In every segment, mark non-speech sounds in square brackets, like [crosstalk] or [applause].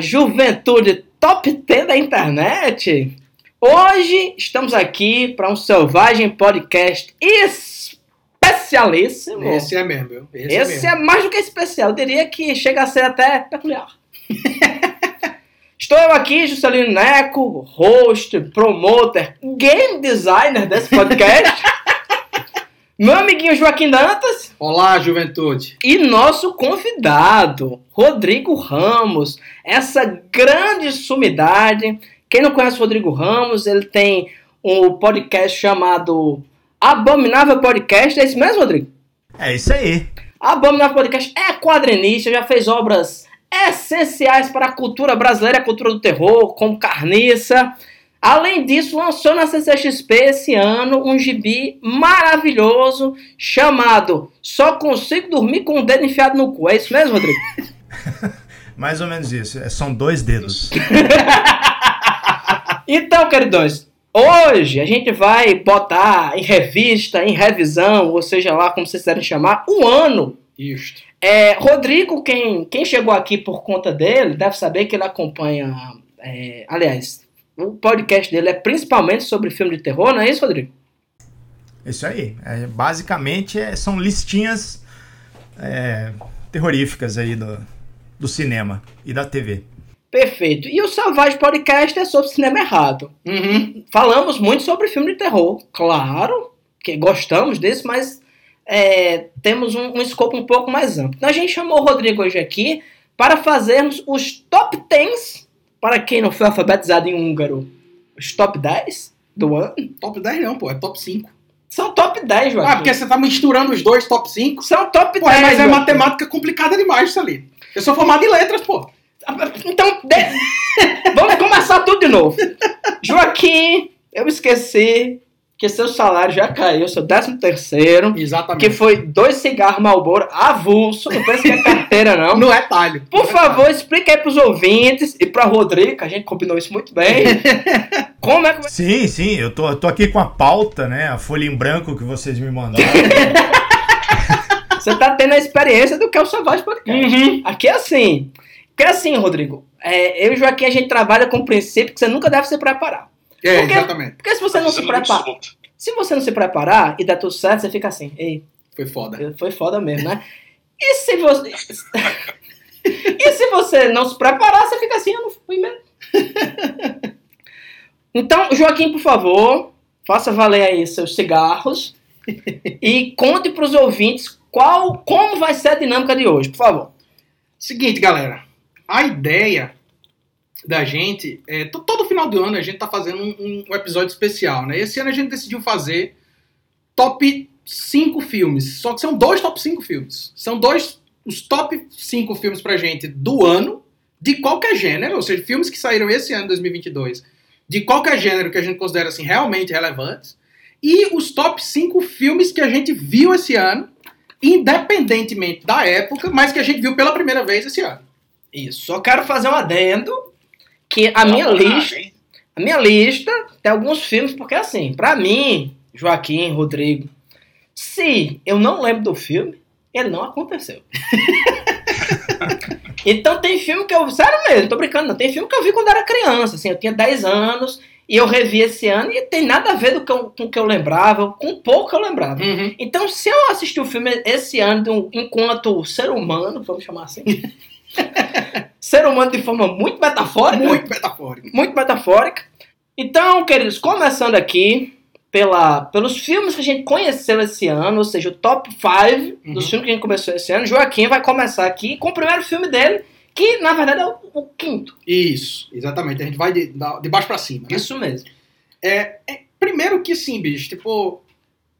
Juventude top 10 da internet! Hoje estamos aqui para um selvagem podcast especialíssimo. Esse é mesmo? Esse, é Esse é, mesmo. mais do que especial, eu diria que chega a ser até peculiar. [laughs] Estou eu aqui, Juscelino Neco, host, promoter, game designer desse podcast. [laughs] Meu amiguinho Joaquim Dantas Olá, juventude. e nosso convidado, Rodrigo Ramos. Essa grande sumidade. Quem não conhece o Rodrigo Ramos, ele tem um podcast chamado Abominável Podcast. É isso mesmo, Rodrigo? É isso aí. Abominável Podcast é quadrinista, já fez obras essenciais para a cultura brasileira, a cultura do terror, como Carniça. Além disso, lançou na CCXP esse ano um gibi maravilhoso chamado Só Consigo Dormir com o Dedo Enfiado no Cu. É isso mesmo, Rodrigo? [laughs] Mais ou menos isso. É, São dois dedos. [laughs] Então, queridões, hoje a gente vai botar em revista, em revisão, ou seja lá como vocês quiserem chamar, um ano Isto. É, Rodrigo, quem, quem chegou aqui por conta dele, deve saber que ele acompanha. é, aliás, o podcast dele é principalmente sobre filme de terror, não é isso, Rodrigo? Isso aí. É, basicamente é- são listinhas é, terroríficas aí do, do cinema e da TV. Perfeito. E o Salvage Podcast é sobre cinema errado. Uhum. Falamos muito sobre filme de terror, claro, que gostamos desse, mas é, temos um, um escopo um pouco mais amplo. Então a gente chamou o Rodrigo hoje aqui para fazermos os top 10, para quem não foi alfabetizado em húngaro, os top 10 do ano. Top 10 não, pô. É top 5. São top 10, Joaquim. Ah, porque você tá misturando os dois top 5? São top 10. Pô, mas é Joaquim. matemática complicada demais isso ali. Eu sou formado em letras, pô. Então, de- [laughs] vamos começar tudo de novo. Joaquim, eu esqueci que seu salário já caiu, seu décimo terceiro, Exatamente. que foi dois cigarros Marlboro avulso, não pensa que é carteira não. [laughs] No retalho. Por favor, explica aí pros ouvintes e pra Rodrigo, que a gente combinou isso muito bem, [laughs] como é que vai... Sim, sim. Eu tô, eu tô aqui com a pauta, né? A folha em branco que vocês me mandaram. [laughs] Você tá tendo a experiência do que é o Savage Podcast. Uhum. Aqui é assim. Porque assim, Rodrigo, é, eu e o Joaquim, a gente trabalha com o princípio que você nunca deve se preparar. É, Porque- exatamente. Porque se você não se prepara, se você não se preparar e der tudo certo, você fica assim, ei, Foi foda. foi foda mesmo, né? E se você. [laughs] e se você não se preparar, você fica assim, eu não fui mesmo. [laughs] Então, Joaquim, por favor, faça valer aí seus cigarros e conte para os ouvintes qual, como vai ser a dinâmica de hoje, por favor. Seguinte, galera. A ideia da gente é. to- Todo final do ano a gente tá fazendo um, um episódio especial, né? Esse ano a gente decidiu fazer top 5 filmes. Só que são dois top 5 filmes. São dois. Os top 5 filmes pra gente do ano, de qualquer gênero, ou seja, filmes que saíram esse ano, 2022, de qualquer gênero que a gente considera assim realmente relevantes. E os top 5 filmes que a gente viu esse ano, independentemente da época, mas que a gente viu pela primeira vez esse ano. Isso, só quero fazer um adendo que a minha lista, a minha lista tem alguns filmes, porque assim, pra mim, Joaquim, Rodrigo, se eu não lembro do filme, ele não aconteceu. [laughs] então tem filme que eu, sério mesmo, tô brincando, não, tem filme que eu vi quando era criança, assim, eu tinha 10 anos e eu revi esse ano e tem nada a ver do que eu- com o que eu lembrava, com pouco que eu lembrava. Uhum. Então, se eu assistir o filme esse ano enquanto ser humano, vamos chamar assim, [laughs] ser humano de forma muito metafórica, Muito metafórico. muito metafórica. Então, queridos, começando aqui pela, pelos filmes que a gente conheceu esse ano, ou seja, o top 5 Uhum. dos filmes que a gente começou esse ano. Joaquim vai começar aqui com o primeiro filme dele, que na verdade é o, o quinto. Isso, exatamente. A gente vai de, de baixo pra cima, né? Isso mesmo. Primeiro que sim, bicho, tipo,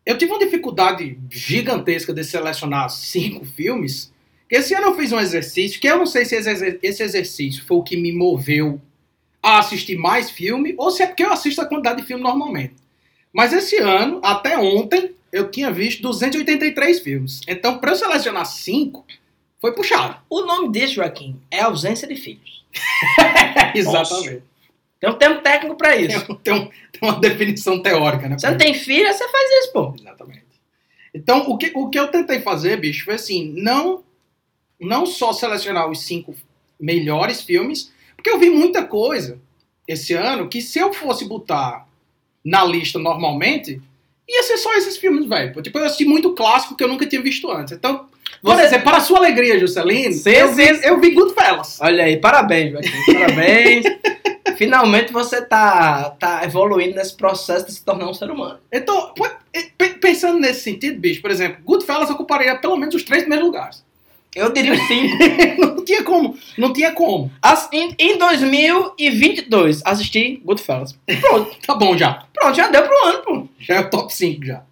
eu tive uma dificuldade gigantesca de selecionar cinco filmes. Esse ano eu fiz um exercício, que eu não sei se esse exer- esse exercício foi o que me moveu a assistir mais filme, ou se é porque eu assisto a quantidade de filme normalmente. Mas esse ano, até ontem, eu tinha visto 283 filmes. Então, pra eu selecionar cinco, foi puxado. O nome desse, Joaquim, é ausência de filhos. [laughs] Exatamente. Tem um termo técnico pra isso. Tem, tem um- tem uma definição teórica, né? Você não tem filho, você faz isso, pô. Exatamente. Então, o que, o que eu tentei fazer, bicho, foi assim, não, não só selecionar os cinco melhores filmes, porque eu vi muita coisa esse ano que se eu fosse botar na lista normalmente, ia ser só esses filmes, velho. Tipo, eu assisti muito clássico que eu nunca tinha visto antes. Então, por Você- exemplo, para a sua alegria, Juscelino, eu, vi, eu vi Goodfellas. Olha aí, parabéns, Joaquim. Parabéns. [laughs] Finalmente você tá, tá evoluindo nesse processo de se tornar um ser humano. Então, pensando nesse sentido, bicho, por exemplo, Goodfellas ocuparia pelo menos os três primeiros lugares. Eu diria cinco. [laughs] não tinha como, não tinha como. As- em, em 2022, assisti Goodfellas. Pronto, Tá bom já. pronto, já deu pro ano, pô. Já é o top 5 já.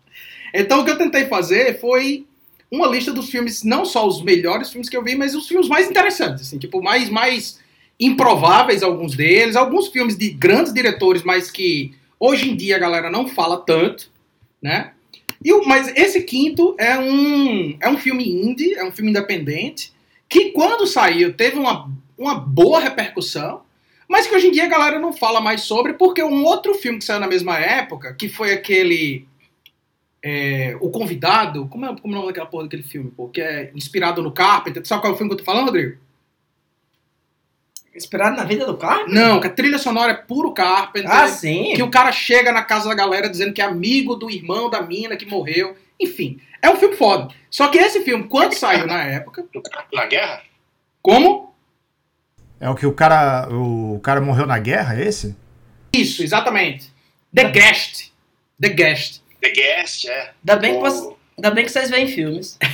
Então o que eu tentei fazer foi uma lista dos filmes, não só os melhores filmes que eu vi, mas os filmes mais interessantes, assim, tipo, mais, mais improváveis alguns deles, alguns filmes de grandes diretores, mas que hoje em dia a galera não fala tanto, né? E o, mas esse quinto é um, é um filme indie, é um filme independente, que quando saiu teve uma, uma boa repercussão, mas que hoje em dia a galera não fala mais sobre, porque um outro filme que saiu na mesma época, que foi aquele. é, o Convidado, como é, como é o nome daquela porra daquele filme, pô? Que é inspirado no Carpenter. Sabe qual é o filme que eu tô falando, Rodrigo? Inspirado na vida do carro? Não, que a trilha sonora é puro Carpenter. Ah, sim. que o cara chega na casa da galera dizendo que é amigo do irmão da mina que morreu. Enfim, é um filme foda. Só que esse filme, quando saiu na época. Na guerra? Como? É o que o cara. O cara morreu na guerra, é esse? Isso, exatamente. The Guest. The Guest. The Guest, é. Ainda bem, que O- você- ainda bem que vocês veem filmes. [laughs]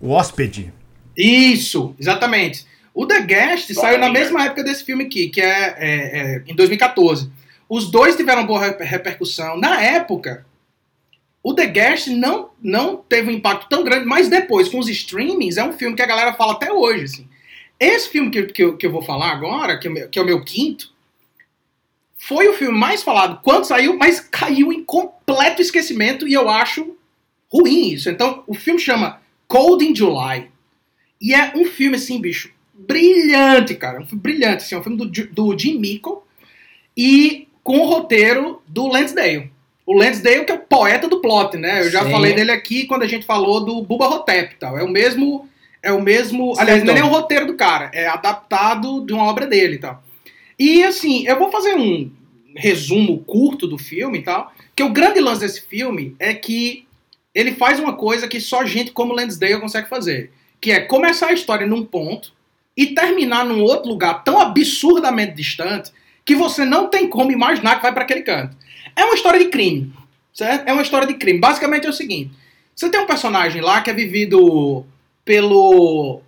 O hóspede. Isso, exatamente. O The Guest Olha saiu na mesma época desse filme aqui, que é, é, é, em 2014. Os dois tiveram boa reper- repercussão. Na época, o The Guest não, não teve um impacto tão grande, mas depois, com os streamings, é um filme que a galera fala até hoje. Assim. Esse filme que, eu- que, eu, que eu vou falar agora, que é, o meu, que é o meu quinto, foi o filme mais falado quando saiu, mas caiu em completo esquecimento e eu acho ruim isso. Então, o filme chama Cold in July. E é um filme, assim, bicho, brilhante, cara. Um filme brilhante, assim, é um filme do, do Jim Mickle e com o roteiro do Lansdale. O Lansdale que é o poeta do plot, né? Eu já Sim. falei dele aqui quando a gente falou do Bubba Hotep e tal. É o mesmo... É o mesmo... Aliás, não é nem o roteiro do cara. É adaptado de uma obra dele e tal. E, assim, eu vou fazer um resumo curto do filme e tal. Que o grande lance desse filme é que ele faz uma coisa que só gente como Lansdale consegue fazer que é começar a história num ponto e terminar num outro lugar tão absurdamente distante que você não tem como imaginar que vai para aquele canto. É uma história de crime, certo? É uma história de crime. Basicamente é o seguinte: você tem um personagem lá que é vivido pelo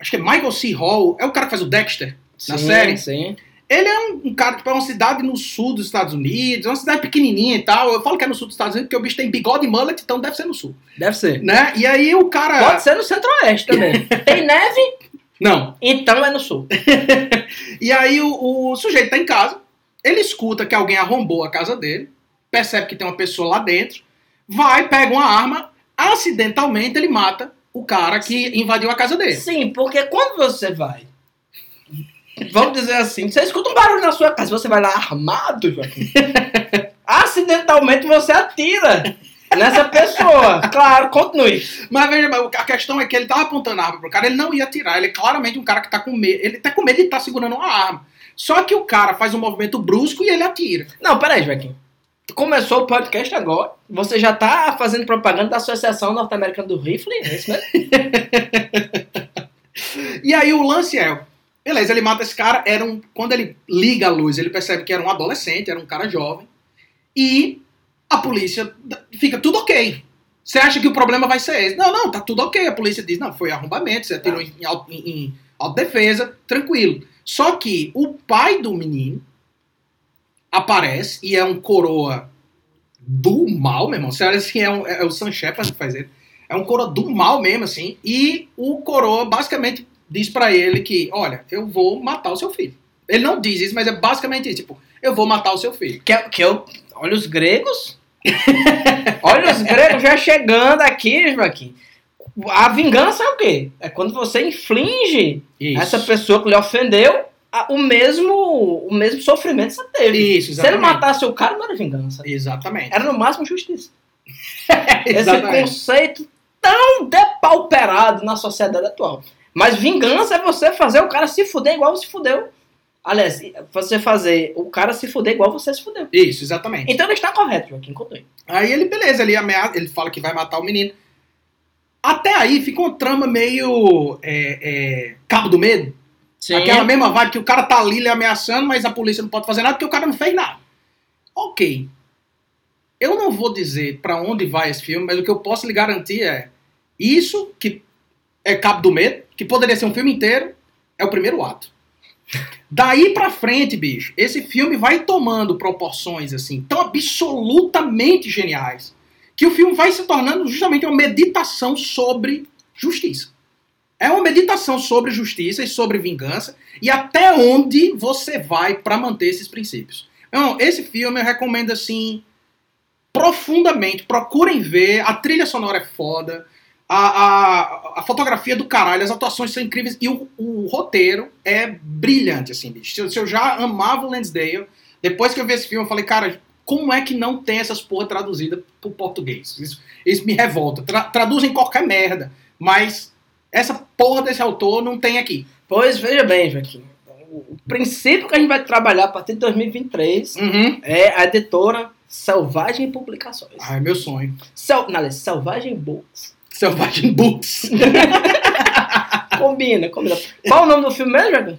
acho que é Michael C. Hall, é o cara que faz o Dexter na sim, série. Sim. Ele é um, um cara, tipo, é uma cidade no sul dos Estados Unidos, é uma cidade pequenininha e tal. Eu falo que é no sul dos Estados Unidos porque o bicho tem bigode e mullet, então deve ser no sul, Deve ser. né? E aí o cara... Pode ser no centro-oeste também. [laughs] Tem neve, Não, então é no sul. [laughs] E aí o, o sujeito tá em casa, ele escuta que alguém arrombou a casa dele, percebe que tem uma pessoa lá dentro, vai, pega uma arma, acidentalmente ele mata o cara que invadiu a casa dele. Sim, porque quando você vai. Vamos dizer assim, você escuta um barulho na sua casa, você vai lá armado, Joaquim. [laughs] Acidentalmente você atira nessa pessoa. Claro, continue. Mas veja, a questão é que ele tava apontando a arma pro cara, ele não ia atirar, ele é claramente um cara que tá com medo, ele tá com medo de tá segurando uma arma. Só que o cara faz um movimento brusco e ele atira. Não, peraí, Joaquim. Começou o podcast agora. Você já tá fazendo propaganda da Associação Norte-Americana do Rifle? É isso mesmo? [laughs] E aí o lance é, beleza, ele mata esse cara, era um, quando ele liga a luz, ele percebe que era um adolescente, era um cara jovem, e a polícia fica tudo ok. Você acha que o problema vai ser esse? Não, não, tá tudo ok. A polícia diz, não, foi arrombamento, você atirou em, auto- em, em autodefesa, tranquilo. Só que o pai do menino aparece e é um coroa do mal, meu irmão. Você olha assim, é, um- é o Sam Shepard que faz ele. É um coroa do mal mesmo, assim. E o coroa basicamente diz pra ele que, olha, eu vou matar o seu filho. Ele não diz isso, mas é basicamente isso. Tipo, eu vou matar o seu filho. Que, que eu, olha os gregos. Olha os gregos já chegando aqui, Joaquim. A vingança é o quê? É quando você inflige Isso. essa pessoa que lhe ofendeu o mesmo, o mesmo sofrimento que você teve. Isso, Se ele matasse o cara, não era vingança. Exatamente. Era no máximo justiça. [laughs] Esse conceito tão depauperado na sociedade atual. Mas vingança é você fazer o cara se fuder igual você fudeu. Aliás, você fazer o cara se fuder igual você se fudeu. Isso, exatamente. Então ele está correto, Joaquim, continue. Aí ele, beleza, ele ameaça, ele fala que vai matar o menino. Até aí fica uma trama meio é, é, cabo do medo. Sim. Aquela mesma vibe que o cara tá ali lhe ameaçando, mas a polícia não pode fazer nada porque o cara não fez nada. Ok. Eu não vou dizer pra onde vai esse filme, mas o que eu posso lhe garantir é isso que é Cabo do Medo, que poderia ser um filme inteiro, é o primeiro ato. Daí pra frente, bicho, esse filme vai tomando proporções assim tão absolutamente geniais que o filme vai se tornando justamente uma meditação sobre justiça. É uma meditação sobre justiça e sobre vingança e até onde você vai para manter esses princípios. Então, esse filme eu recomendo assim profundamente. Procurem ver. A trilha sonora é foda. A, a, a fotografia do caralho, as atuações são incríveis e o, o roteiro é brilhante, assim, bicho. Se eu, se eu já amava o Lansdale, depois que eu vi esse filme, eu falei, cara, como é que não tem essas porra traduzida pro português? Isso, isso me revolta. Tra, traduzem qualquer merda, mas essa porra desse autor não tem aqui. Pois veja bem, Joaquim. O princípio que a gente vai trabalhar a partir de 2023 Uhum. é a editora Selvagem Publicações. Ah, é meu sonho. Sel, não, aliás, Selvagem Books. Selvagem Books. [laughs] Combina, combina. Qual o nome do filme mesmo?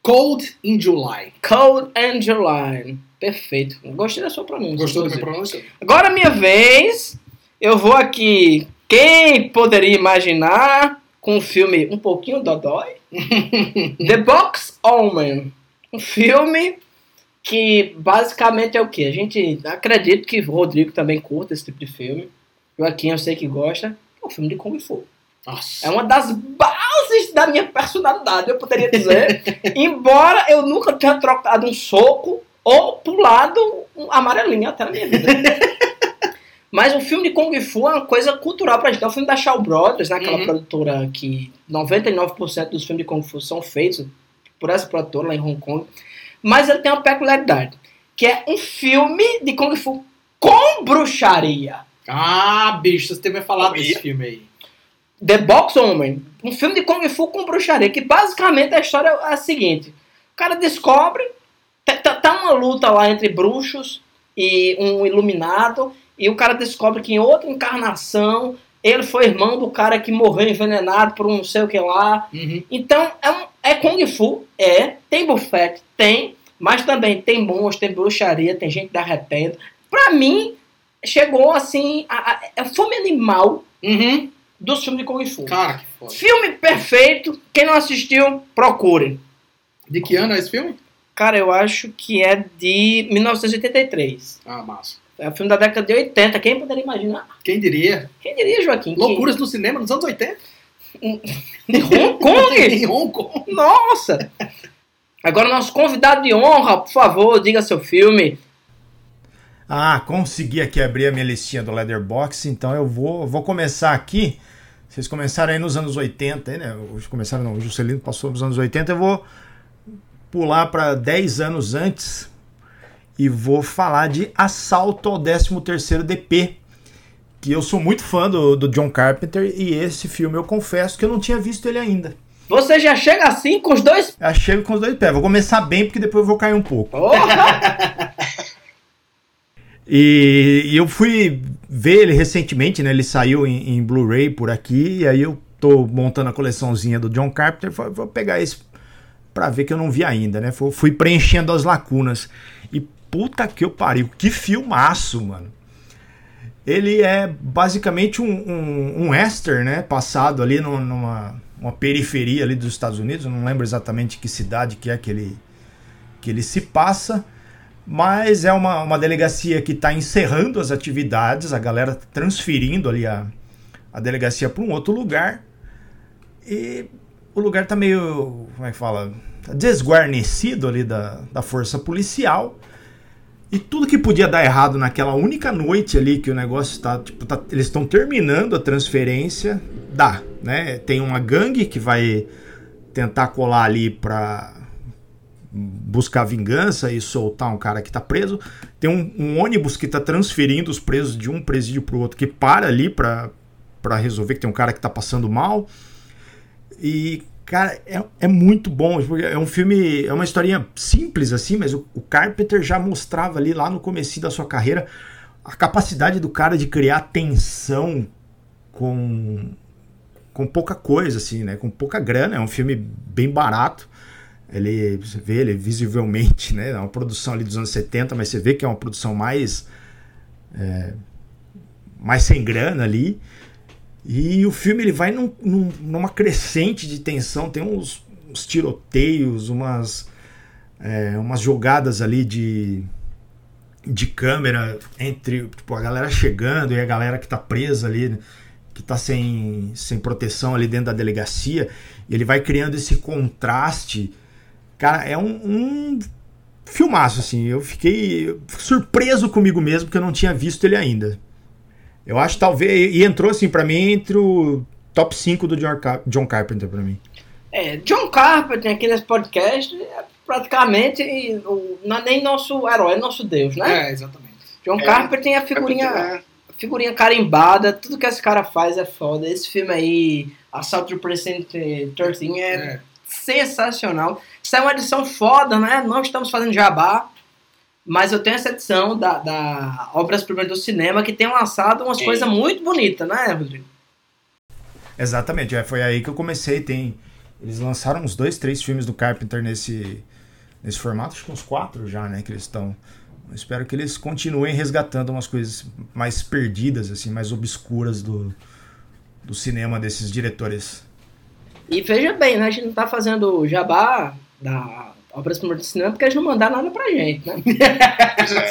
Cold in July. Cold Angeline. Perfeito. Gostei da sua pronúncia. Gostou da minha pronúncia? Agora é minha vez. Eu vou aqui. Quem poderia imaginar com um filme um pouquinho dodói? [laughs] The Box Omen. Um filme que basicamente é o que? A gente acredita que o Rodrigo também curta esse tipo de filme. Joaquim eu sei que gosta. É um filme de Kung Fu. Nossa. É uma das bases da minha personalidade, eu poderia dizer. [laughs] embora eu nunca tenha trocado um soco ou pulado um amarelinho até na minha vida. [laughs] Mas o filme de Kung Fu é uma coisa cultural pra gente. É um filme da Shaw Brothers, né? aquela Uhum. produtora que 99% dos filmes de Kung Fu são feitos por essa produtora lá em Hong Kong. Mas ele tem uma peculiaridade, que é um filme de Kung Fu com bruxaria. Ah, bicho, você teve falado Oi. desse filme aí. The Box Woman, um filme de Kung Fu com bruxaria, que basicamente a história é a seguinte: o cara descobre, tá, tá- tá uma luta lá entre bruxos e um iluminado, e o cara descobre que em outra encarnação ele foi irmão do cara que morreu envenenado por um não sei o que lá. Uhum. Então é, um, é Kung Fu, é, tem bufete, tem, mas também tem monstros, tem bruxaria, tem gente derretendo. Pra mim, chegou assim, a, a, é o filme animal Uhum. dos filmes de Kung Fu. Cara, que foda. Filme perfeito. Quem não assistiu, procure. De que ano é esse filme? Cara, eu acho que é de 1983. Ah, massa. É um filme da década de 80. Quem poderia imaginar? Quem diria? Quem diria, Joaquim? que- Loucuras no cinema nos anos 80? De Hong Kong? [laughs] em Hong Kong. Nossa! Agora, nosso convidado de honra, por favor, diga seu filme. Ah, consegui aqui abrir a minha listinha do Leatherbox, então eu vou, vou começar aqui. Vocês começaram aí nos anos 80, aí, né? Hoje começaram, não, o Juscelino passou nos anos 80, eu vou pular para 10 anos antes e vou falar de Assalto ao 13º DP, que eu sou muito fã do, do John Carpenter e esse filme eu confesso que eu não tinha visto ele ainda. Você já chega assim com os dois. Eu chego com os dois pés, vou começar bem porque depois eu vou cair um pouco. [laughs] E, e eu fui ver ele recentemente, né? Ele saiu em, em Blu-ray por aqui, e aí eu tô montando a coleçãozinha do John Carpenter, falei, vou pegar esse pra ver que eu não vi ainda, né? Fui, fui preenchendo as lacunas. E puta que eu pariu, que filmaço, mano. Ele é basicamente um, um, um western, né? Passado ali no- numa uma periferia ali dos Estados Unidos, eu não lembro exatamente que cidade que é que ele, que ele se passa. Mas é uma, uma delegacia que está encerrando as atividades, a galera tá transferindo ali a, a delegacia para um outro lugar. E o lugar tá meio, como é que fala? Desguarnecido ali da, da força policial. E tudo que podia dar errado naquela única noite ali que o negócio está, tipo, tá- eles estão terminando a transferência, dá, né? Tem uma gangue que vai tentar colar ali para buscar vingança e soltar um cara que tá preso. Tem um, um ônibus que tá transferindo os presos de um presídio pro outro que para ali pra resolver que tem um cara que tá passando mal. E, cara, é, é muito bom. É um filme, é uma historinha simples assim, mas o, o Carpenter já mostrava ali lá no começo da sua carreira a capacidade do cara de criar tensão com com pouca coisa assim, né? Com pouca grana. É um filme bem barato. Ele, você vê ele visivelmente, né? É uma produção ali dos anos 70, mas você vê que é uma produção mais é, mais sem grana ali. E o filme ele vai num, num, numa crescente de tensão, tem uns, uns tiroteios, umas, é, umas jogadas ali de, de câmera entre tipo, a galera chegando e a galera que tá presa ali, que tá sem, sem proteção ali dentro da delegacia. Ele vai criando esse contraste. Cara, é um, um filmaço, assim. Eu fiquei surpreso comigo mesmo, porque eu não tinha visto ele ainda. Eu acho talvez. E entrou assim para mim entre o top 5 do John, Car John Carpenter para mim. É, John Carpenter aqui nesse podcast é praticamente o, não é nem nosso herói, é nosso Deus, né? É, exatamente. John É, Carpenter tem a figurinha, É, figurinha carimbada, tudo que esse cara faz é foda. Esse filme aí, Assault to Precinct 13, é, É. sensacional. Isso é uma edição foda, né? Não estamos fazendo jabá, mas eu tenho essa edição da, da Obras Primas do Cinema que tem lançado umas coisas muito bonitas, né, Rodrigo? Exatamente, é, foi aí que eu comecei. Tem, eles lançaram uns dois, três filmes do Carpenter nesse, nesse formato, acho que uns quatro já, né? Que eles estão. Espero que eles continuem resgatando umas coisas mais perdidas, assim, mais obscuras do, do cinema desses diretores. E veja bem, né? A gente não tá fazendo jabá da Obras Primas do Cinema porque eles não mandaram nada pra gente, né?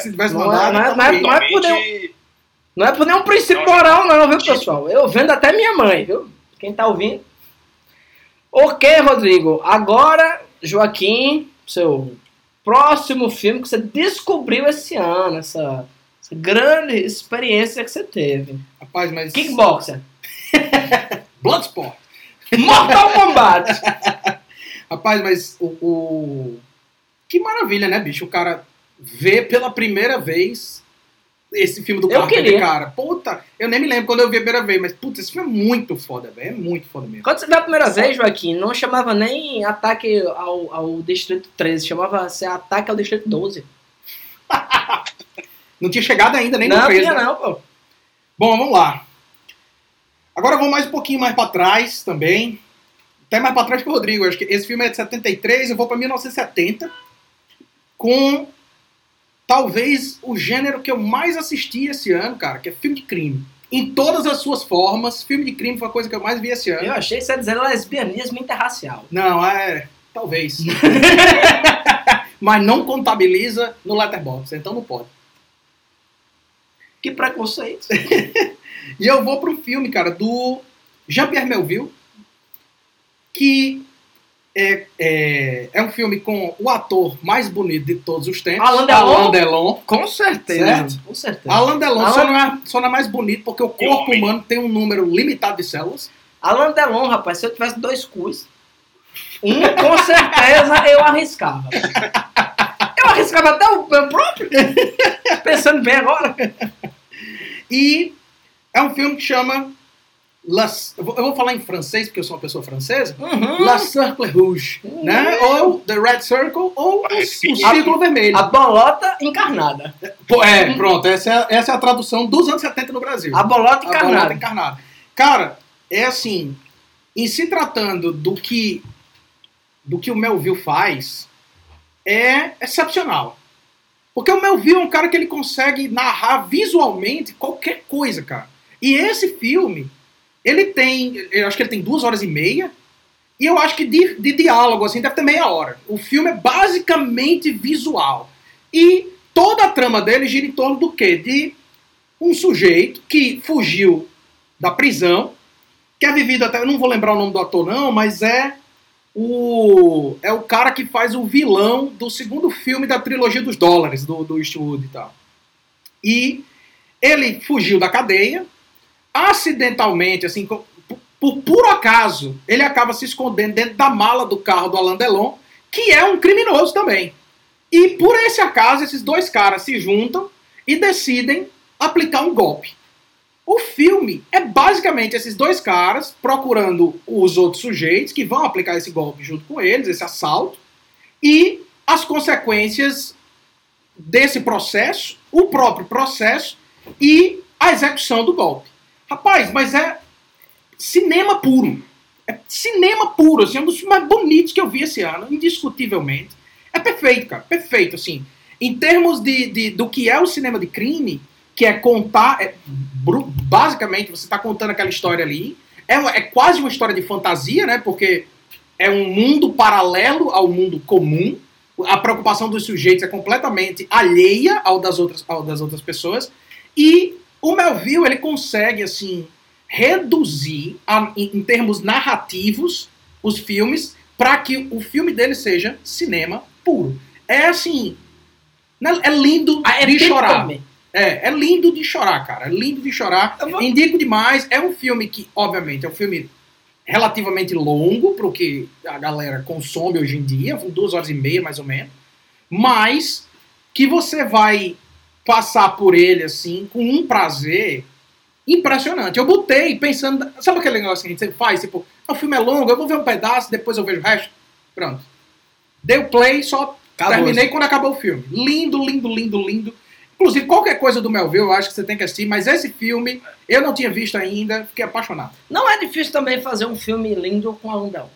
tivesse Não é- mandado, não é- não é- não é por Atualmente, Não é por nenhum princípio moral, não, viu, pessoal? Eu vendo até minha mãe, viu? Quem tá ouvindo. Ok, Rodrigo. Agora, Joaquim, seu próximo filme que você descobriu esse ano, essa, essa grande experiência que você teve. Rapaz, mas. Kickboxer. [laughs] Bloodsport. Mortal Kombat. Rapaz, mas o, o- Que maravilha, né, bicho? O cara vê pela primeira vez esse filme do Carpenter, cara. Puta, eu nem me lembro quando eu vi a primeira vez, mas puta, esse filme é muito foda, velho. É muito foda mesmo. Quando você viu a primeira vez, Joaquim, não chamava nem ataque ao, ao Distrito 13, chamava se ataque ao Distrito 12. [laughs] Não tinha chegado ainda nem no não, 13, tinha né? não, pô. Bom, vamos lá. Agora vamos mais um pouquinho mais pra trás também. Até mais pra trás que o Rodrigo. Acho que esse filme é de 73, eu vou pra 1970. Com talvez o gênero que eu mais assisti esse ano, cara, que é filme de crime. Em todas as suas formas, filme de crime foi a coisa que eu mais vi esse ano. Eu achei que você ia dizer lesbianismo interracial. Não, é. Talvez. [laughs] Mas não contabiliza no Letterboxd, então não pode. Que preconceito. [laughs] E eu vou pro filme, cara, do Jean-Pierre Melville, que é, é, é um filme com o ator mais bonito de todos os tempos, Alain Delon. Alain Delon. Com certeza. Certo. Com certeza. Alain Delon Alain- Só, não é, só não é mais bonito porque o corpo humano tem um número limitado de células. Alain Delon, rapaz, se eu tivesse dois cus, um com certeza eu arriscava. Eu arriscava até o meu próprio. Pensando bem agora. E é um filme que chama. Las, eu, vou, eu vou falar em francês porque eu sou uma pessoa francesa. Uhum. La Cercle Rouge, né? Ou The Red Circle, ou o, o Círculo Vermelho. A bolota encarnada. Pô, é, pronto, essa é, a- essa é a tradução dos anos 70 no Brasil. A bolota A bolota encarnada. encarnada. Cara, é assim, em se tratando do que do que o Melville faz, é excepcional. Porque o Melville é um cara que ele consegue narrar visualmente qualquer coisa, cara. E esse filme, ele tem, eu acho que ele tem duas horas e meia, e eu acho que de, de diálogo, assim, deve ter meia hora. O filme é basicamente visual. E toda a trama dele gira em torno do quê? De um sujeito que fugiu da prisão, que é vivido até. Eu não vou lembrar o nome do ator, não, mas é o. É o cara que faz o vilão do segundo filme da trilogia dos dólares, do, do Eastwood e tal. E ele fugiu da cadeia, acidentalmente, assim, por, por puro acaso, ele acaba se escondendo dentro da mala do carro do Alain Delon, que é um criminoso também. E por esse acaso, esses dois caras se juntam e decidem aplicar um golpe. O filme é basicamente esses dois caras procurando os outros sujeitos que vão aplicar esse golpe junto com eles, esse assalto, e as consequências desse processo, o próprio processo e a execução do golpe. Rapaz, mas é cinema puro. É cinema puro, assim, é um dos filmes mais bonitos que eu vi esse ano, indiscutivelmente. É perfeito, cara, perfeito, assim. Em termos de, de do que é o cinema de crime, que é contar, é, basicamente você está contando aquela história ali, é, é quase uma história de fantasia, né? Porque é um mundo paralelo ao mundo comum. A preocupação dos sujeitos é completamente alheia ao das outras, ao das outras pessoas. E o Melville, ele consegue, assim, reduzir, a, em, em termos narrativos, os filmes, para que o filme dele seja cinema puro. É assim. né, É lindo Ah, é de chorar. também. É, é lindo de chorar, cara. É lindo de chorar. Vou- Indico demais. É um filme que, obviamente, é um filme relativamente longo pro que a galera consome hoje em dia, duas horas e meia, mais ou menos. Mas que você vai passar por ele, assim, com um prazer impressionante. Eu botei pensando... Sabe aquele negócio que a gente sempre faz? Tipo, o filme é longo, eu vou ver um pedaço, depois eu vejo o resto. Pronto. Dei o play, só Acabou. terminei quando acabou o filme. Lindo, lindo, lindo, lindo. Inclusive, qualquer coisa do Melville eu acho que você tem que assistir, mas esse filme eu não tinha visto ainda, fiquei apaixonado. Não é difícil também fazer um filme lindo com Alain Delon.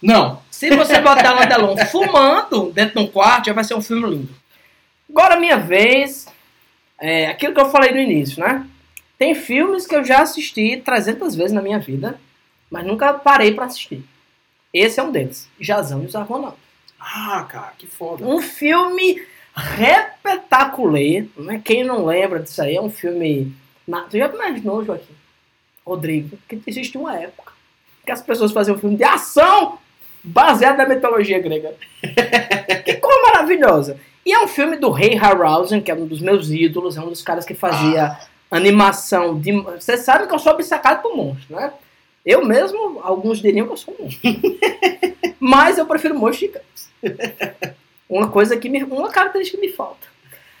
Não. Se você botar Alain Delon [laughs] fumando dentro de um quarto, já vai ser um filme lindo. Agora, minha vez, é aquilo que eu falei no início, né? Tem filmes que eu já assisti 300 vezes na minha vida, mas nunca parei pra assistir. Esse é um deles, Jazão e os Argonautas. Ah, cara, que foda. Um filme repetaculê, né? Quem não lembra disso aí, é um filme... Na... Tu já imaginou, Joaquim? Rodrigo, que existe uma época que as pessoas faziam um filme de ação baseado na mitologia grega. [laughs] que coisa maravilhosa. E é um filme do Ray Harryhausen, que é um dos meus ídolos, é um dos caras que fazia animação de... Você sabe que eu sou obcecado por monstro, né? Eu mesmo, alguns diriam que eu sou um monstro. [laughs] Mas eu prefiro monstros gigantes. Uma coisa que me... Uma característica que me falta.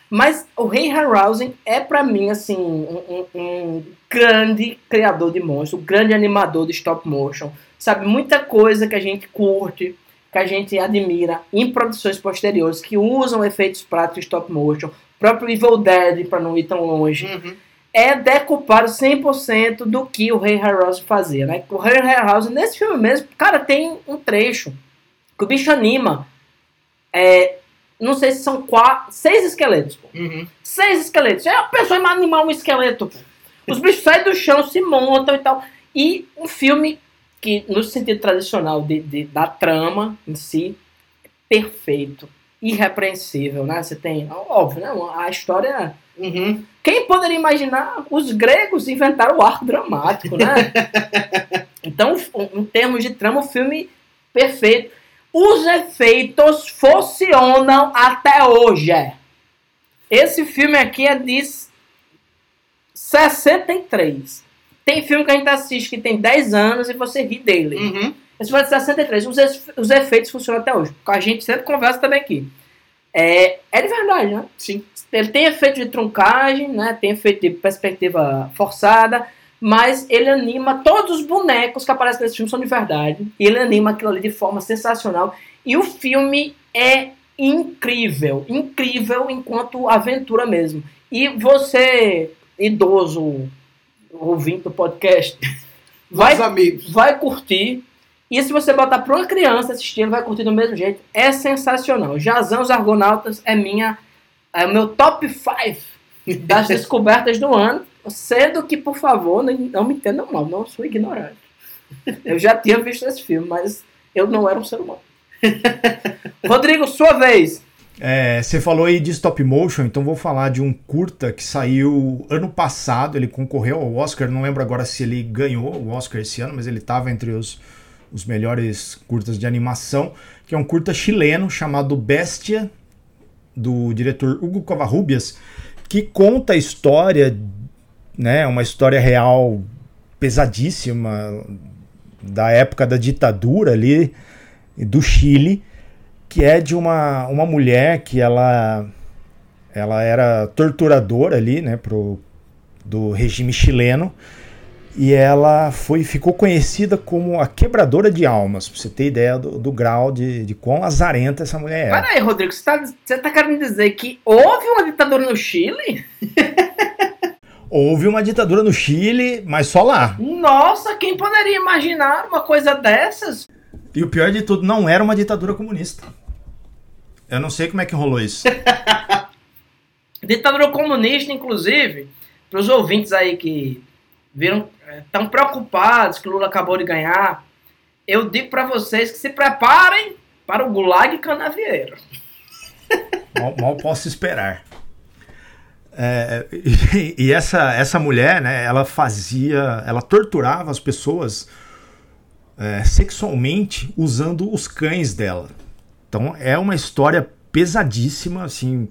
Mas o Ray Harryhausen é pra mim assim um, um- um grande criador de monstros, um grande animador de stop motion, sabe muita coisa que a gente curte, que a gente admira em produções posteriores que usam efeitos práticos stop motion, próprio Evil Dead para não ir tão longe, Uhum. é decupado 100% do que o Ray Harryhausen fazia, né? O Ray Harryhausen nesse filme mesmo, cara, tem um trecho que o bicho anima é, não sei se são quatro, seis esqueletos, pô. Uhum. Seis esqueletos. É a pessoa vai animar um esqueleto, pô. Os bichos saem do chão, se montam e tal. E um filme que, no sentido tradicional de, de- da trama em si, é perfeito. Irrepreensível, né? Você tem, óbvio, né? A história. Uhum. Quem poderia imaginar? Os gregos inventaram o arco dramático, né? [laughs] então, em termos de trama, o filme perfeito. Os efeitos funcionam até hoje. é. Esse filme aqui é de 63. Tem filme que a gente assiste que tem 10 anos e você ri dele. Uhum. Esse foi de 63. Os, os efeitos funcionam até hoje. A gente sempre conversa também aqui. É, é de verdade, né? Sim. Ele tem efeito de truncagem, né? Tem efeito de perspectiva forçada, mas ele anima todos os bonecos que aparecem nesse filme são de verdade. E ele anima aquilo ali de forma sensacional. E o filme é incrível, incrível enquanto aventura mesmo. E você, idoso, ouvinte do podcast, vai Vai... amigos. vai curtir. E se você botar para uma criança assistir, ele vai curtir do mesmo jeito. É sensacional. Jazão os Argonautas é minha é o meu top 5 das [laughs] descobertas do ano. Sendo que, por favor, não, não me entendam mal, não sou ignorante. Eu já tinha visto esse filme, mas eu não era um ser humano. [laughs] Rodrigo, sua vez. É, você falou aí de stop motion, então vou falar de um curta que saiu ano passado. Ele concorreu ao Oscar, não lembro agora se ele ganhou o Oscar esse ano, mas ele estava entre os, os melhores curtas de animação, que é um curta chileno chamado Bestia, do diretor Hugo Covarrubias, que conta a história, né, uma história real pesadíssima da época da ditadura ali do Chile, que é de uma, uma mulher que ela ela era torturadora ali, né, pro, do regime chileno. E ela foi, ficou conhecida como a quebradora de almas, pra você ter ideia do, do grau de, de quão lazarenta essa mulher era. Peraí, Rodrigo, você tá, você tá querendo dizer que houve uma ditadura no Chile? [laughs] Houve uma ditadura no Chile, mas só lá. Nossa, quem poderia imaginar uma coisa dessas? E o pior de tudo, não era uma ditadura comunista. Eu não sei como é que rolou isso. [laughs] Ditadura comunista, inclusive, para os ouvintes aí que viram, estão preocupados que o Lula acabou de ganhar, eu digo para vocês que se preparem para o Gulag Canavieiro. [laughs] mal, mal posso esperar. É, [laughs] e, e essa, essa mulher, né, ela fazia, ela torturava as pessoas é, sexualmente usando os cães dela. Então é uma história pesadíssima, assim,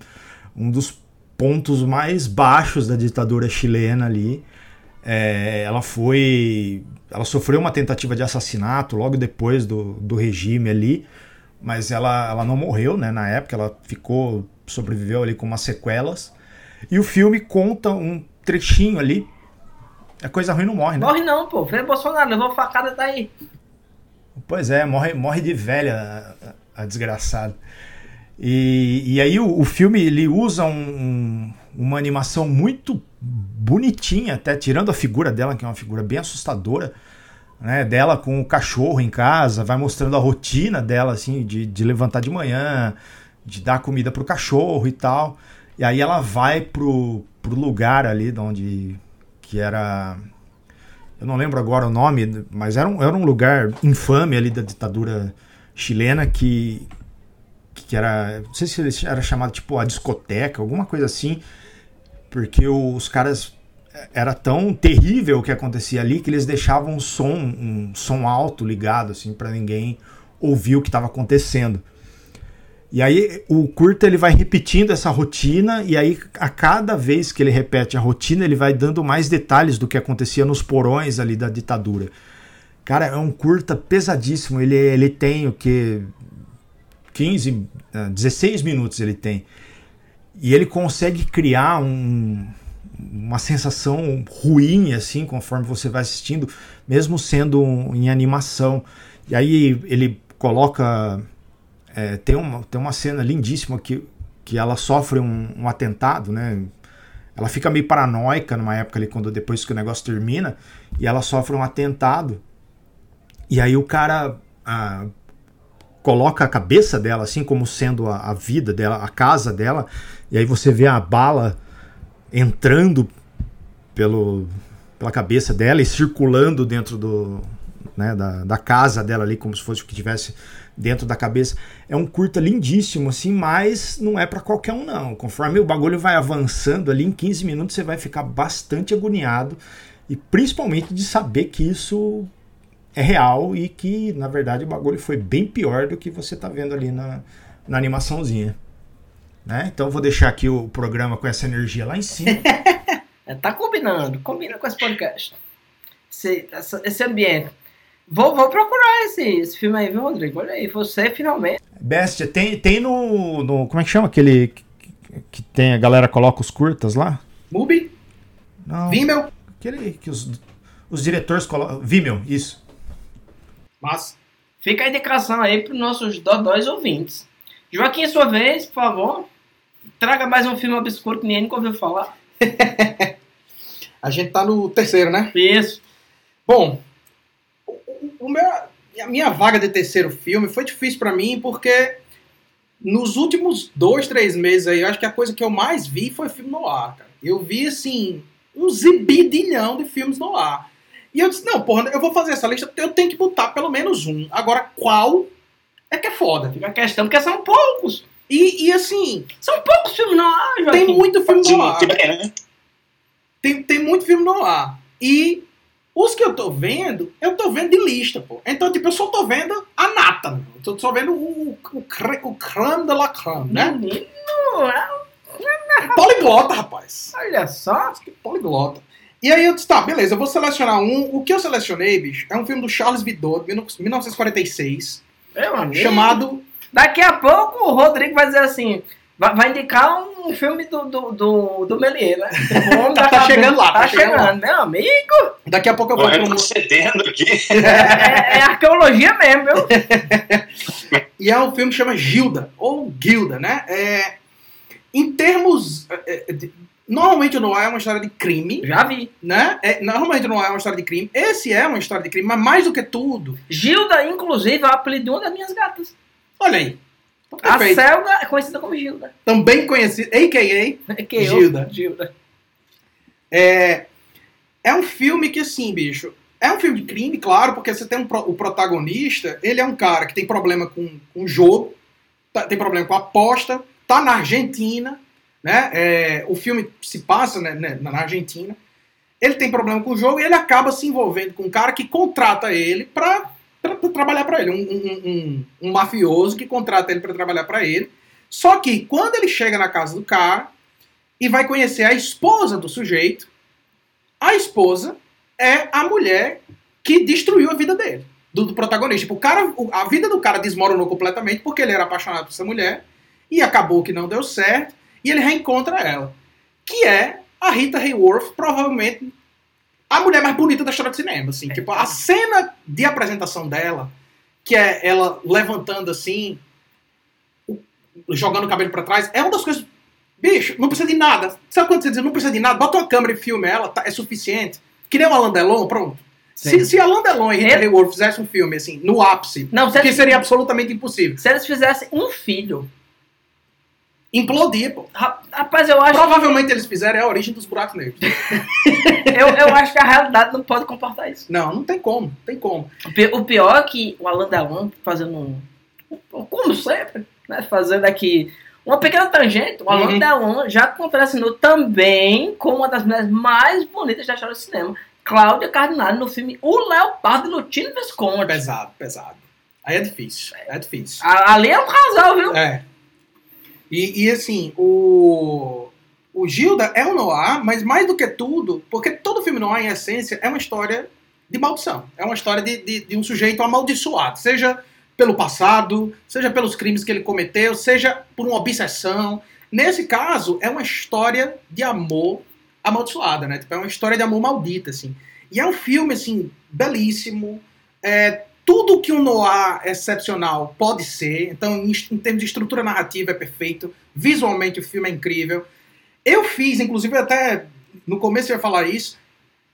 um dos pontos mais baixos da ditadura chilena ali. É, ela foi, ela sofreu uma tentativa de assassinato logo depois do, do regime ali, mas ela, ela não morreu, né? Na época ela ficou, sobreviveu ali com umas sequelas. E o filme conta um trechinho ali. A coisa ruim não morre, né? Morre não, pô. Vê Bolsonaro, levou facada, tá aí. Pois é, morre, morre de velha a, desgraçada. E, e aí o, o, filme ele usa um, um, uma animação muito bonitinha, até tirando a figura dela, que é uma figura bem assustadora, né? Dela com o cachorro em casa, vai mostrando a rotina dela, assim, de, de levantar de manhã, de dar comida pro cachorro e tal. E aí ela vai pro, pro lugar ali de onde que era eu não lembro agora o nome, mas era um, era um lugar infame ali da ditadura chilena que que era, não sei se era chamado tipo a discoteca, alguma coisa assim, porque os caras era tão terrível o que acontecia ali que eles deixavam um som, um som alto ligado assim para ninguém ouvir o que estava acontecendo. E aí o curta ele vai repetindo essa rotina e aí a cada vez que ele repete a rotina ele vai dando mais detalhes do que acontecia nos porões ali da ditadura. Cara, é um curta pesadíssimo. Ele, ele tem o que 15, 16 minutos ele tem. E ele consegue criar um, uma sensação ruim assim conforme você vai assistindo, mesmo sendo em animação. E aí ele coloca é, tem, uma, tem uma cena lindíssima que, que ela sofre um, um, atentado, né? Ela fica meio paranoica numa época ali, quando depois que o negócio termina, e ela sofre um atentado. E aí o cara coloca a cabeça dela assim como sendo a, a, vida dela, a casa dela, e aí você vê a bala entrando pelo, pela cabeça dela e circulando dentro do, né, da, da casa dela ali, como se fosse o que tivesse dentro da cabeça. É um curta lindíssimo, assim, mas não é para qualquer um, não. Conforme o bagulho vai avançando ali, em 15 minutos você vai ficar bastante agoniado. E principalmente de saber que isso é real e que, na verdade, o bagulho foi bem pior do que você tá vendo ali na, na animaçãozinha. Né? Então vou deixar aqui o programa com essa energia lá em cima. [laughs] É, tá combinando, combina com esse podcast. Esse, esse ambiente. Vou, vou procurar esse, esse filme aí, viu, Rodrigo? Olha aí, você finalmente. Bestia, tem, tem no, no. Como é que chama aquele. Que, que tem a galera coloca os curtas lá? Mubi? Não. Vimeo? Aquele que os, os diretores colocam. Vimeo, isso. Mas. Fica a indicação aí para os nossos dodóis ouvintes. Joaquim, sua vez, por favor. Traga mais um filme obscuro que ninguém nunca ouviu falar. [laughs] a gente tá no terceiro, né? Isso. Bom, o meu, a minha vaga de terceiro filme foi difícil para mim porque nos últimos dois, três meses aí, eu acho que a coisa que eu mais vi foi filme no ar, cara. Eu vi, assim, um zibidilhão de filmes no ar. E eu disse, não, porra, eu vou fazer essa lista, eu tenho que botar pelo menos um. Agora, qual é que é foda? Fica a questão, porque são poucos. E, e assim... São poucos filmes no ar, Joaquim. Tem muito filme no ar. Tem, tem muito filme no ar. E os que eu tô vendo, eu tô vendo de lista, pô. Então, tipo, eu só tô vendo a nata, meu. Eu tô só vendo o, o, o creme de la creme, né? Menino, Poliglota, rapaz. Olha só. Que poliglota. E aí eu disse, tá, beleza, eu vou selecionar um. O que eu selecionei, bicho, é um filme do Charles Vidot, de 1946. Meu amigo. Chamado... Daqui a pouco o Rodrigo vai dizer assim... Vai, vai indicar um filme do, do, do, do Melier, né? O [laughs] homem da Tá cabeça- chegando lá, Tá, tá chegando chegando, meu amigo. Daqui a pouco eu vou pro... retrocedendo aqui. [laughs] É, é arqueologia mesmo, viu? [laughs] E é um filme que chama Gilda, ou Gilda, né? É, em termos... normalmente o Noir é uma história de crime, Já vi. né? É, normalmente o Noir é uma história de crime. Esse é uma história de crime, mas mais do que tudo... Gilda, inclusive, é o apelido de uma das minhas gatas. Olha aí. Então, A. Selga é conhecida como Gilda. Também conhecido, a.k.a. É [laughs] que eu- Gilda. Gilda. É, é um filme que, assim, bicho, é um filme de crime, claro, porque você tem um o protagonista, ele é um cara que tem problema com, com jogo, tá- tem problema com aposta, tá na Argentina, né? É, o filme se passa né, né, na Argentina. Ele tem problema com o jogo e ele acaba se envolvendo com um cara que contrata ele pra trabalhar pra ele. Um, um- um- um mafioso que contrata ele pra trabalhar pra ele. Só que quando ele chega na casa do cara e vai conhecer a esposa do sujeito, a esposa é a mulher que destruiu a vida dele, do, do protagonista. Tipo, o cara, a vida do cara desmoronou completamente porque ele era apaixonado por essa mulher e acabou que não deu certo e ele reencontra ela, que é a Rita Hayworth, provavelmente a mulher mais bonita da história do cinema, assim. Tipo, a cena de apresentação dela, que é ela levantando assim, jogando o cabelo pra trás, é uma das coisas Bicho, não precisa de nada. Sabe quando você diz não precisa de nada? Bota uma câmera e filme ela, tá- é suficiente. Que nem o Alan Delon, pronto. Sim. Se, se Alan Delon e Rita Hayworth fizessem um filme, assim, no ápice, Não, que eles, seria absolutamente impossível. se eles fizessem um filho. Implodir, pô. Ra- Rapaz, eu acho, Provavelmente eles fizeram é a origem dos buracos negros. [laughs] eu, eu acho que a realidade não pode comportar isso. Não, não tem como, não tem como. O pi- O pior é que o Alan Delon fazendo um. Como sempre, né? Fazendo aqui uma pequena tangente. O Alan Uhum. Delon já contracenou também com uma das mulheres mais bonitas da história do cinema, Cláudia Cardinale, no filme O Leopardo de Lutino Visconde. Pesado, pesado. Aí é difícil, é difícil. Ali é um casal, viu? É. E, e, assim, o. O Gilda é um noir, mas mais do que tudo, porque todo filme noir, em essência, é uma história de maldição. É uma história de, de, de um sujeito amaldiçoado. Seja pelo passado, seja pelos crimes que ele cometeu, seja por uma obsessão. Nesse caso, é uma história de amor amaldiçoada, né? Tipo, é uma história de amor maldita, assim. E é um filme, assim, belíssimo. É, tudo que um noir excepcional pode ser. Então, em, em termos de estrutura narrativa, é perfeito. Visualmente, o filme é incrível. Eu fiz, inclusive, até no começo eu ia falar isso.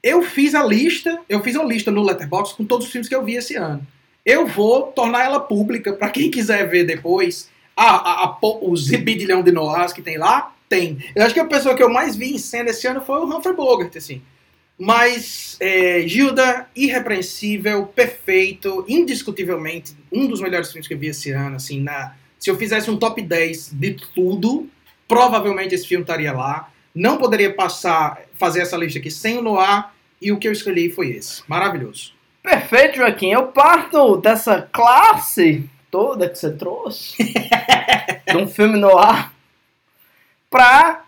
Eu fiz a lista, eu fiz uma lista no Letterboxd com todos os filmes que eu vi esse ano. Eu vou tornar ela pública para quem quiser ver depois. A, a, a, o zibidilhão de noirs que tem lá, tem. Eu acho que a pessoa que eu mais vi em cena esse ano foi o Humphrey Bogart, assim. Mas é, Gilda, irrepreensível, perfeito, indiscutivelmente, um dos melhores filmes que eu vi esse ano, assim, na, se eu fizesse um top 10 de tudo, provavelmente esse filme estaria lá. Não poderia passar, fazer essa lista aqui sem o Noir, e o que eu escolhi foi esse. Maravilhoso. Perfeito, Joaquim. Eu parto dessa classe toda que você trouxe, [laughs] de um filme no ar, pra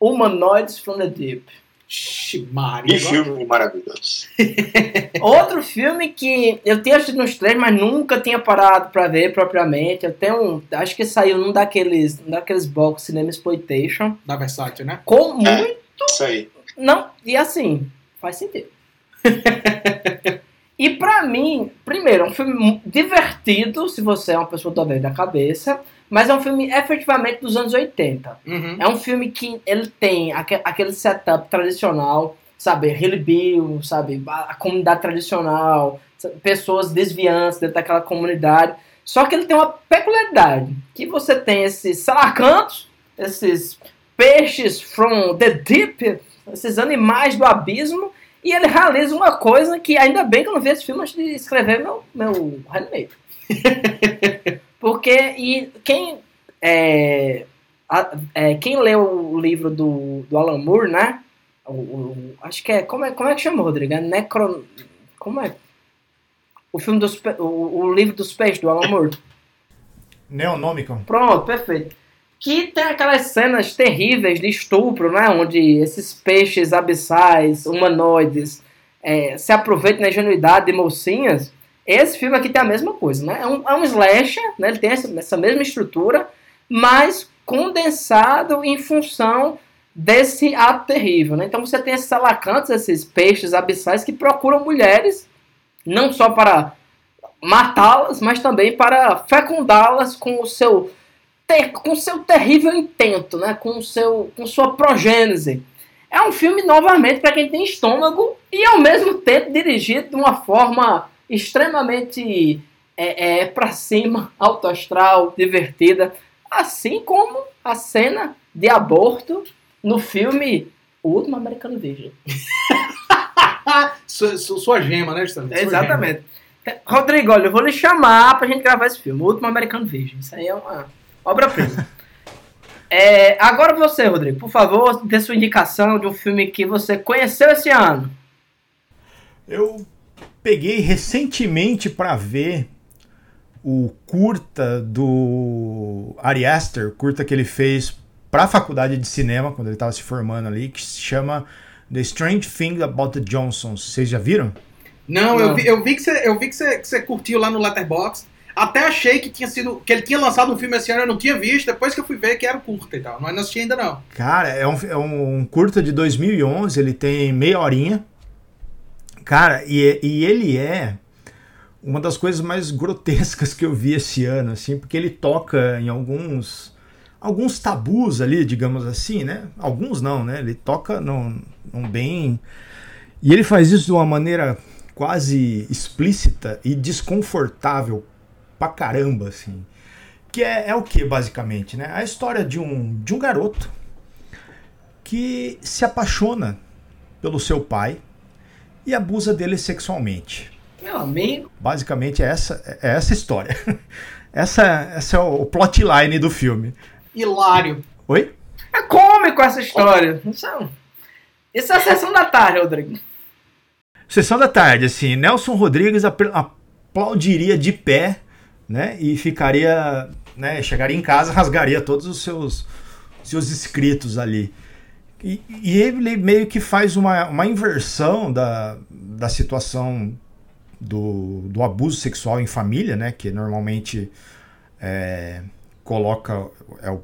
Humanoids from the Deep. Ixi, Maria. Que filme maravilhoso. [laughs] Outro filme que eu tinha assistido nos três, mas nunca tinha parado pra ver propriamente. Eu tenho um, acho que saiu num daqueles, num daqueles box Cinema Exploitation, Da Versátil, né? com muito Isso aí. Não, e assim, faz sentido. [laughs] e pra mim, primeiro, é um filme divertido, se você é uma pessoa do bem da cabeça, mas é um filme efetivamente dos anos 80. Uhum. É um filme que ele tem aque- aquele setup tradicional, sabe, Hillbilly, sabe, a, comunidade tradicional, pessoas desviantes dentro daquela comunidade. Só que ele tem uma peculiaridade, que você tem esses salacantos, esses peixes from the deep, esses animais do abismo, e ele realiza uma coisa que ainda bem que eu não vi esse filme antes de escrever meu, meu handmade. [laughs] Porque, e quem, é, a- é, quem leu o livro do, do Alan Moore, né? O, o- acho que é como, é. como é que chama, Rodrigo? É Necron. Como é? O filme dos. O, o livro dos peixes do Alan Moore. Neonômico. Pronto, perfeito. Que tem aquelas cenas terríveis de estupro, né? Onde esses peixes abissais, humanoides, é, se aproveitam da ingenuidade de mocinhas. Esse filme aqui tem a mesma coisa, né? É um, é um slasher, né? Ele tem essa, essa mesma estrutura, mas condensado em função desse ato terrível. Né? Então você tem esses alacantes, esses peixes abissais que procuram mulheres, não só para matá-las, mas também para fecundá-las com o seu ter, com seu terrível intento, né? com, seu, com sua progênese. É um filme, novamente, para quem tem estômago e, ao mesmo tempo, dirigido de uma forma extremamente é, é, para cima, alto astral, divertida. Assim como a cena de aborto no filme O Último Americano Virgem. [laughs] sua, sua gema, né, Gustavo? Exatamente. Rodrigo, olha, eu vou lhe chamar pra gente gravar esse filme, O Último Americano Virgem. Isso aí é uma obra-prima. [laughs] é, agora você, Rodrigo, por favor, dê sua indicação de um filme que você conheceu esse ano. Eu peguei recentemente para ver o curta do Ari Aster, curta que ele fez para a faculdade de cinema, quando ele estava se formando ali, que se chama The Strange Thing About the Johnsons. Vocês já viram? Não, Não. Eu, vi, eu vi que você, eu vi que você, que você curtiu lá no Letterboxd. Até achei que tinha sido que ele tinha lançado um filme esse ano, eu não tinha visto, depois que eu fui ver que era curta e tal. Mas não assisti ainda não. Cara, é um, é um curta de 2011, ele tem meia horinha. Cara, e, e ele é uma das coisas mais grotescas que eu vi esse ano, assim, porque ele toca em alguns alguns tabus ali, digamos assim, né? Alguns não, né? Ele toca num, num bem. E ele faz isso de uma maneira quase explícita e desconfortável pra caramba, assim. Que é, é o que, basicamente, né? A história de um, de um garoto que se apaixona pelo seu pai e abusa dele sexualmente. Meu amigo. Basicamente é essa, é essa história. [laughs] Essa, essa é o plotline do filme hilário. Oi? É cômico essa história. Isso é, isso é a sessão da tarde, Rodrigo. Sessão da tarde, assim, Nelson Rodrigues aplaudiria de pé, né? E ficaria, né? Chegaria em casa, rasgaria todos os seus, seus escritos ali. E, e ele meio que faz uma, uma inversão da, da situação do, do abuso sexual em família, né? Que normalmente é, coloca é,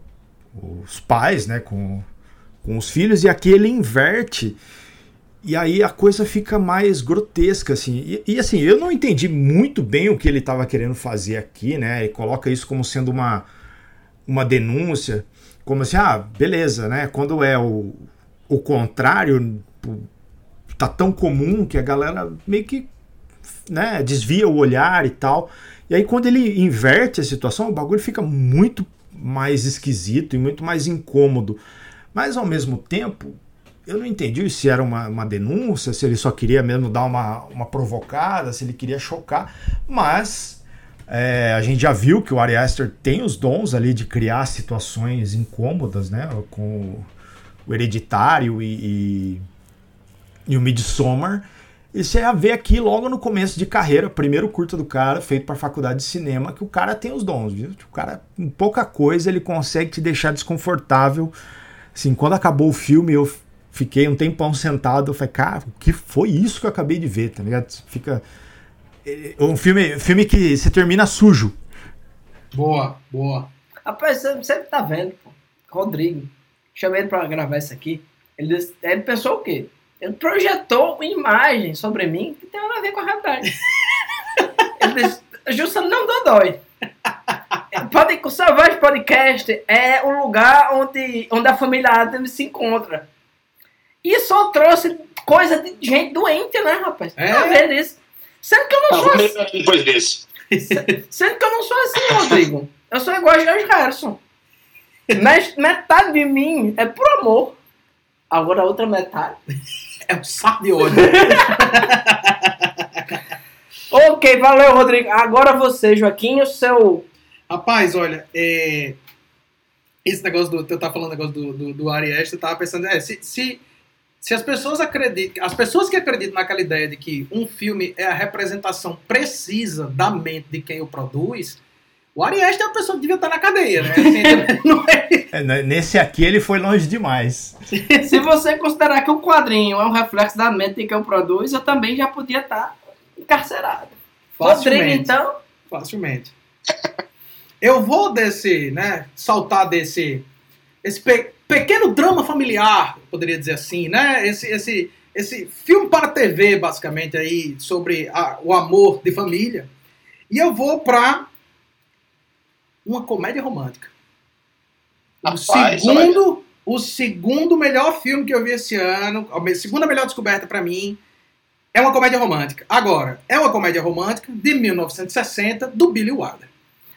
os pais né, com, com os filhos, e aqui ele inverte. E aí a coisa fica mais grotesca, assim. E, e assim, eu não entendi muito bem o que ele estava querendo fazer aqui, né? Coloca isso como sendo uma, uma denúncia, como assim, ah, beleza, né? Quando é o, o contrário, tá tão comum que a galera meio que né, desvia o olhar e tal. E aí, quando ele inverte a situação, o bagulho fica muito mais esquisito e muito mais incômodo. Mas, ao mesmo tempo, eu não entendi se era uma, uma denúncia, se ele só queria mesmo dar uma, uma provocada, se ele queria chocar. Mas é, a gente já viu que o Ari Aster tem os dons ali de criar situações incômodas, né? Com o Hereditário e, e, e o Midsommar. E você ia ver aqui logo no começo de carreira, primeiro curta do cara, feito para faculdade de cinema, que o cara tem os dons, viu? O cara, em pouca coisa, ele consegue te deixar desconfortável. Assim, quando acabou o filme, eu fiquei um tempão sentado, eu falei, cara, o que foi isso que eu acabei de ver, tá ligado? Fica. Um filme, filme que você termina sujo. Boa, boa. Rapaz, você, você tá vendo, pô. Rodrigo. Chamei ele pra gravar isso aqui. Ele, ele pensou o quê? Ele projetou uma imagem sobre mim que tem nada a ver com a realidade. [laughs] Ele disse, Justa não dói. Pode, o Savage Podcast é o lugar onde, onde a família Adams se encontra. E só trouxe coisa de gente doente, né, rapaz? É. Tá vendo isso? Sendo que eu não sou assim. Depois desse. Sendo que eu não sou assim, Rodrigo. Eu sou igual a George Harrison. Metade de mim é por amor. Agora a outra metade é um saco de ouro. [laughs] ok, valeu, Rodrigo. Agora você, Joaquim, o seu. Rapaz, olha, é... esse negócio do. Eu tava falando negócio do, do, do Arieste, eu tava pensando, é, se, se, se as pessoas acreditam. As pessoas que acreditam naquela ideia de que um filme é a representação precisa da mente de quem o produz o Arieste é uma pessoa que devia estar na cadeia, né? Assim, [laughs] é... É, nesse aqui ele foi longe demais. [laughs] Se você considerar que o quadrinho é um reflexo da mente que eu produzo, eu também já podia estar encarcerado. Facilmente. Rodrigo, então? Facilmente. Eu vou desse, né, saltar desse esse pe- pequeno drama familiar, poderia dizer assim, né? Esse, esse, esse filme para TV, basicamente, aí, sobre a- o amor de família. E eu vou pra uma comédia romântica. O Rapaz, segundo, o segundo melhor filme que eu vi esse ano, a segunda melhor descoberta pra mim, é uma comédia romântica. Agora, é uma comédia romântica de 1960 do Billy Wilder.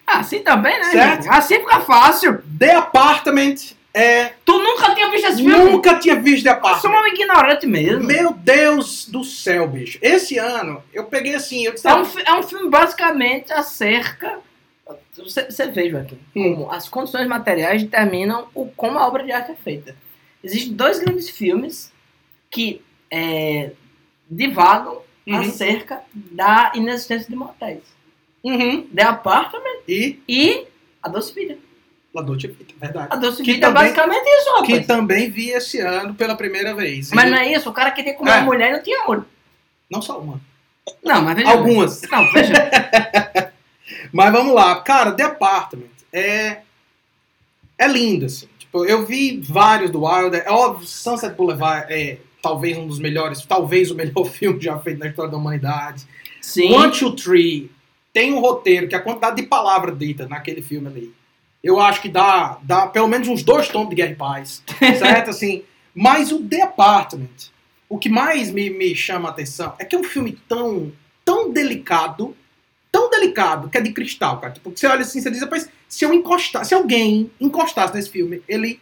Assim também, né? Certo. gente? Assim fica fácil. The Apartment é Tu nunca tinha visto esse filme? Nunca tinha visto The Eu sou Apartment. um ignorante mesmo. Meu Deus do céu, bicho. Esse ano, eu peguei assim, eu disse, É um, fi- é um filme basicamente acerca. Você, você vê, Joaquim, Hum. como as condições materiais determinam o, como a obra de arte é feita. Existem dois grandes filmes que é, divagam Uhum. acerca da inexistência de motéis. Uhum. The Apartment E e A Doce Vida. La Dolce Vita, verdade. A Que Vida também- é basicamente isso, rapaz. Que também vi esse ano pela primeira vez. Mas E não é isso, o cara queria comer É. uma mulher e não tinha olho. não só uma. Não, mas veja bem. Algumas. Não, veja. [laughs] Mas vamos lá. Cara, The Apartment é. É lindo, assim. Tipo, eu vi vários do Wilder. É óbvio, Sunset Boulevard é talvez um dos melhores, talvez o melhor [laughs] filme já feito na história da humanidade. Sim. One, Two, Three tem um roteiro que a quantidade de palavras ditas naquele filme ali, eu acho que dá, dá pelo menos uns dois tons de Guerra e Paz, certo? [laughs] Assim, mas o The Apartment, o que mais me, me chama a atenção é que é um filme tão, tão delicado, tão delicado, que é de cristal, cara. Tipo, você olha assim, você diz, rapaz, se eu encostar, se alguém encostasse nesse filme, ele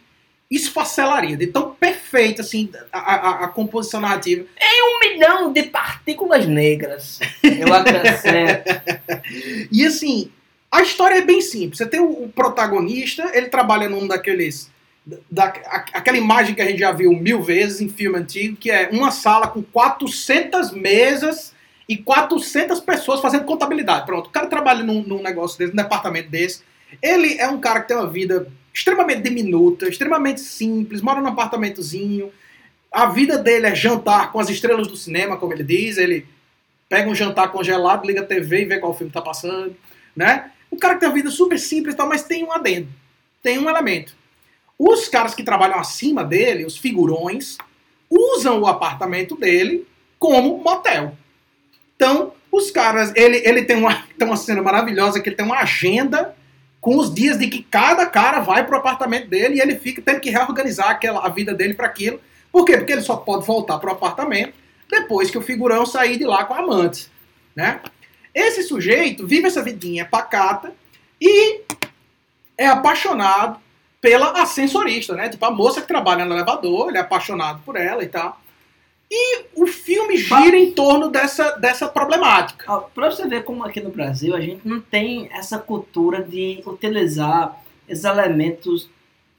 esfacelaria, de tão perfeito, assim, a, a, a composição narrativa. um milhão de partículas negras. [laughs] Eu acrescento. E assim, a história é bem simples. Você tem o, protagonista, ele trabalha num daqueles. Da, aquela imagem que a gente já viu mil vezes em filme antigo, que é uma sala com 400 mesas e 400 pessoas fazendo contabilidade. Pronto, o cara trabalha num, num negócio desse, num departamento desse. Ele é um cara que tem uma vida extremamente diminuta, extremamente simples, mora num apartamentozinho. A vida dele é jantar com as estrelas do cinema, como ele diz. Ele pega um jantar congelado, liga a TV e vê qual filme tá passando, né? O cara que tem uma vida super simples e tal, mas tem um adendo, tem um elemento. Os caras que trabalham acima dele, os figurões, usam o apartamento dele como motel. Então, os caras, ele, ele tem, uma, [laughs] tem uma cena maravilhosa que ele tem uma agenda com os dias de que cada cara vai pro apartamento dele e ele fica tendo que reorganizar aquela, a vida dele para aquilo. Por quê? Porque ele só pode voltar pro apartamento depois que o figurão sair de lá com a amante, né? Esse sujeito vive essa vidinha pacata e é apaixonado pela ascensorista, né? Tipo, a moça que trabalha no elevador, ele é apaixonado por ela e tal. E o filme gira em torno dessa, dessa problemática. Ó, Pra você ver como aqui no Brasil a gente não tem essa cultura de utilizar esses elementos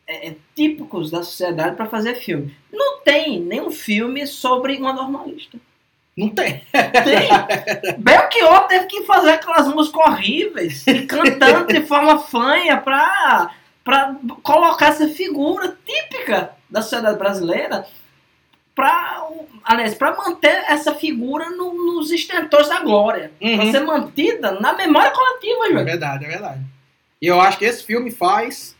é, é, típicos da sociedade para fazer filme. Não tem nenhum filme sobre uma normalista. Não tem. Tem. Belchior teve que fazer aquelas músicas horríveis, e cantando de forma fanha pra, pra colocar essa figura típica da sociedade brasileira pra, aliás, pra manter essa figura no- nos estentores da glória. Pra Uhum. ser mantida na memória coletiva, É João. verdade, é verdade. E eu acho que esse filme faz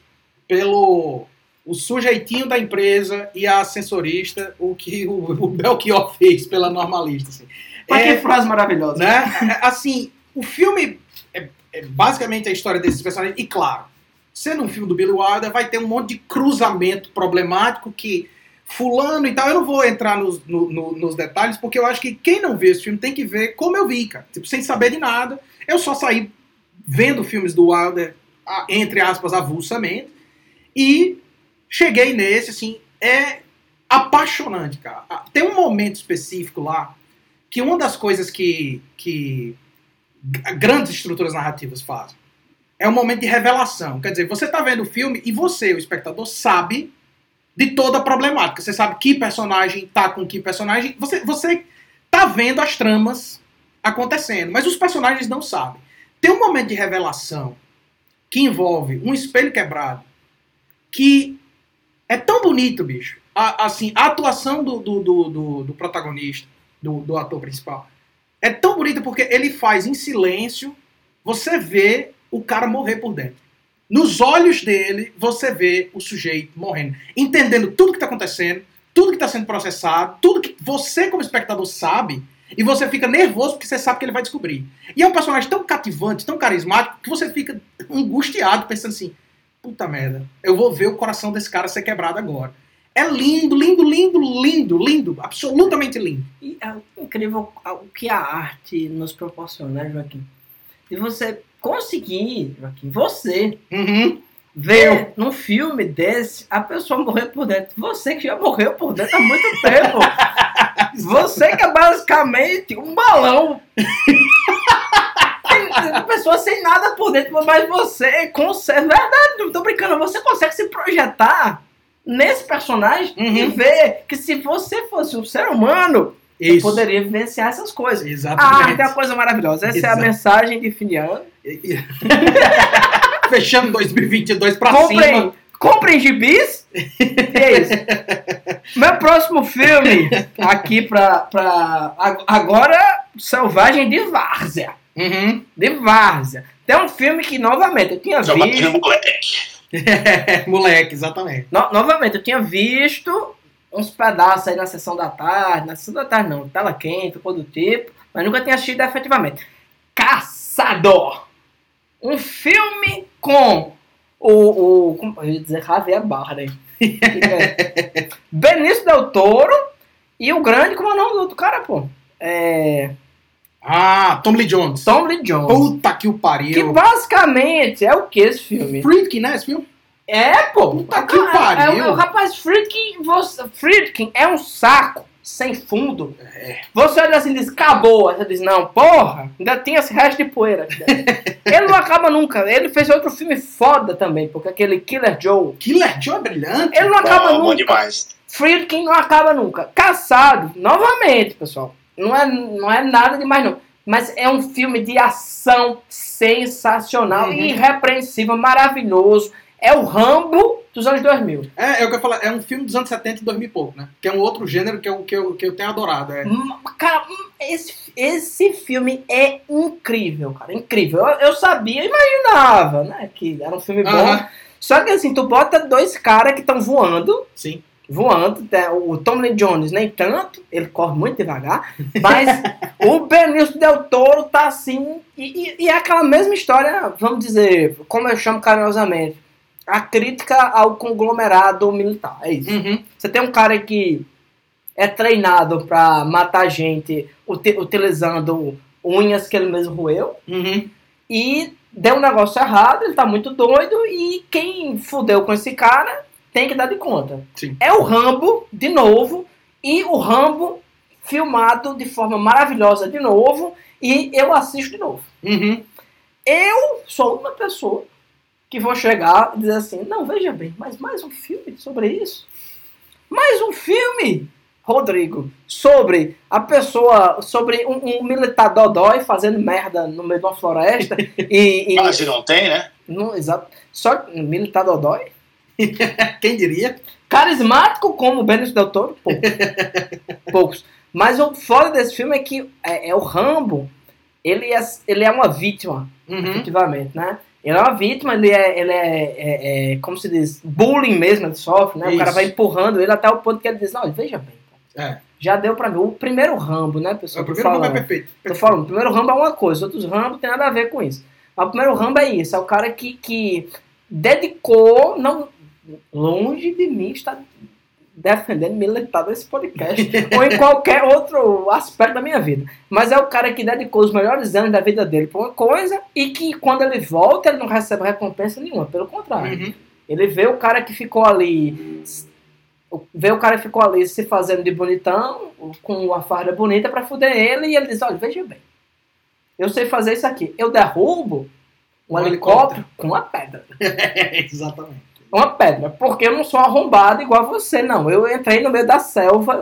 pelo o sujeitinho da empresa e a ascensorista o que o, o Belchior fez pela normalista. Assim. Mas É, que frase maravilhosa. né? Assim, o filme é, é basicamente a história desses personagens. E claro, sendo um filme do Billy Wilder, vai ter um monte de cruzamento problemático que fulano e tal. Eu não vou entrar nos, no- no- nos detalhes, porque eu acho que quem não vê esse filme tem que ver como eu vi, cara. Tipo, sem saber de nada. Eu só saí vendo filmes do Wilder, entre aspas, avulsamente. E cheguei nesse, assim, é apaixonante, cara. Ah, Tem um momento específico lá que uma das coisas que, que grandes estruturas narrativas fazem é um momento de revelação. Quer dizer, você está vendo o filme e você, o espectador, sabe de toda a problemática. Você sabe que personagem tá com que personagem. Você, você tá vendo as tramas acontecendo, mas os personagens não sabem. Tem um momento de revelação que envolve um espelho quebrado que é tão bonito, bicho. A, assim, a atuação do, do, do, do- protagonista, do, do ator principal, é tão bonita porque ele faz em silêncio você vê o cara morrer por dentro. nos olhos dele, você vê o sujeito morrendo, entendendo tudo que está acontecendo, tudo que está sendo processado, tudo que você, como espectador, sabe, e você fica nervoso porque você sabe que ele vai descobrir. E é um personagem tão cativante, tão carismático, que você fica angustiado, pensando assim: puta merda, eu vou ver o coração desse cara ser quebrado agora. É lindo, lindo, lindo, lindo, lindo, absolutamente lindo. E é incrível o que a arte nos proporciona, né, Joaquim? E você conseguir, Joaquim, você Uhum. ver num filme desse a pessoa morrer por dentro. Você que já morreu por dentro há muito tempo. [laughs] você que é basicamente um balão. [laughs] Tem tem pessoa sem nada por dentro, mas você consegue. Verdade, não tô brincando, você consegue se projetar nesse personagem e Uhum. ver que se você fosse um ser humano, Isso. poderia vivenciar essas coisas. A Exatamente. arte é uma coisa maravilhosa. Essa é Exato. a mensagem de fim ano. [laughs] Fechando 2022 pra comprem, cima. comprem gibis. E é isso. Meu próximo filme, [laughs] aqui pra, pra. Agora, Selvagem de Várzea. Uhum. De Várzea. Tem um filme que, novamente, eu tinha Só visto. no moleque. É, [laughs] moleque, exatamente. no- novamente, eu tinha visto uns pedaços aí na sessão da tarde. Na sessão da tarde, não. Tela quente, coisa do tipo. Mas nunca tinha assistido efetivamente. Caçador. Um filme com o. o como, eu ia dizer Javier. É. [laughs] Benício Del Toro e o grande, como é o nome do outro cara, pô? É. Ah, Tom Lee Jones. Tom Lee Jones. Puta que o Que pariu. basicamente é o que esse filme? Freak, né, esse filme? É, pô. Puta que É- é- pariu. é o rapaz Friedkin, você, Friedkin é um saco sem fundo. É. Você olha assim e diz, acabou. Você diz, não, porra, ainda tem esse resto de poeira. aqui dentro." [laughs] ele não acaba nunca. Ele fez outro filme foda também, porque aquele Killer Joe. Killer Joe é brilhante. Ele não acaba Bom, bom nunca. demais. Friedkin não acaba nunca. Caçado, novamente, pessoal. Não é, não é nada demais, não. Mas é um filme de ação sensacional, Uhum. irrepreensível, maravilhoso. É o Rambo dos anos 2000. É, é o que eu falo, é um filme dos anos 70 e 2000 e pouco, né? Que é um outro gênero que eu, que eu, que eu tenho adorado. É. Hum, Cara, hum, esse, esse filme é incrível, cara. Incrível. Eu, eu sabia, imaginava, né? Que era um filme bom. Aham. Só que assim, tu bota dois caras que estão voando Sim. Voando. né? O Tom Lee Jones nem tanto, ele corre muito devagar, mas [laughs] o Benício Del Toro tá assim, e, e- e é aquela mesma história, vamos dizer, como eu chamo carinhosamente, a crítica ao conglomerado militar, é isso. Uhum. Você tem um cara que é treinado pra matar gente uti- utilizando unhas que ele mesmo roeu, Uhum. e deu um negócio errado, ele tá muito doido, e quem fudeu com esse cara tem que dar de conta. Sim. É o Rambo, de novo, e o Rambo filmado de forma maravilhosa de novo, e eu assisto de novo. Uhum. Eu sou uma pessoa que vou chegar e dizer assim, não, veja bem, mas mais um filme sobre isso? Mais um filme, Rodrigo, sobre a pessoa, sobre um, um militar dodói fazendo merda no meio de uma floresta [laughs] e... e Ah, se não tem, né? não, exato. Só que militar dodói? [laughs] Quem diria? Carismático como o Benício Del Toro? Poucos. [laughs] Poucos. Mas o foda desse filme é que é, é o Rambo, ele é, ele é uma vítima, Uhum. efetivamente, né? Ele é uma vítima, ele é, ele é, é- é, como se diz, bullying mesmo, ele sofre, né? O cara Isso. vai empurrando ele até o ponto que ele diz, não, veja bem, É. já deu pra mim. O primeiro Rambo, né, É, pessoal? O Tô primeiro nome é falando. perfeito. Tô falando, o primeiro Rambo é uma coisa, outros Rambo tem nada a ver com isso. Mas o primeiro Rambo é isso, é o cara que, que dedicou, não longe de mim estar defendendo militar nesse podcast [laughs] ou em qualquer outro aspecto da minha vida. Mas é o cara que dedicou os melhores anos da vida dele pra uma coisa e que quando ele volta ele não recebe recompensa nenhuma, pelo contrário. Uhum. Ele vê o cara que ficou ali. Vê o cara que ficou ali se fazendo de bonitão, com uma farda bonita pra fuder ele, e ele diz: Olha, veja bem, eu sei fazer isso aqui. Eu derrubo um, Um helicóptero com uma pedra. [laughs] Exatamente. Uma pedra, porque eu não sou arrombado igual você, não. Eu entrei no meio da selva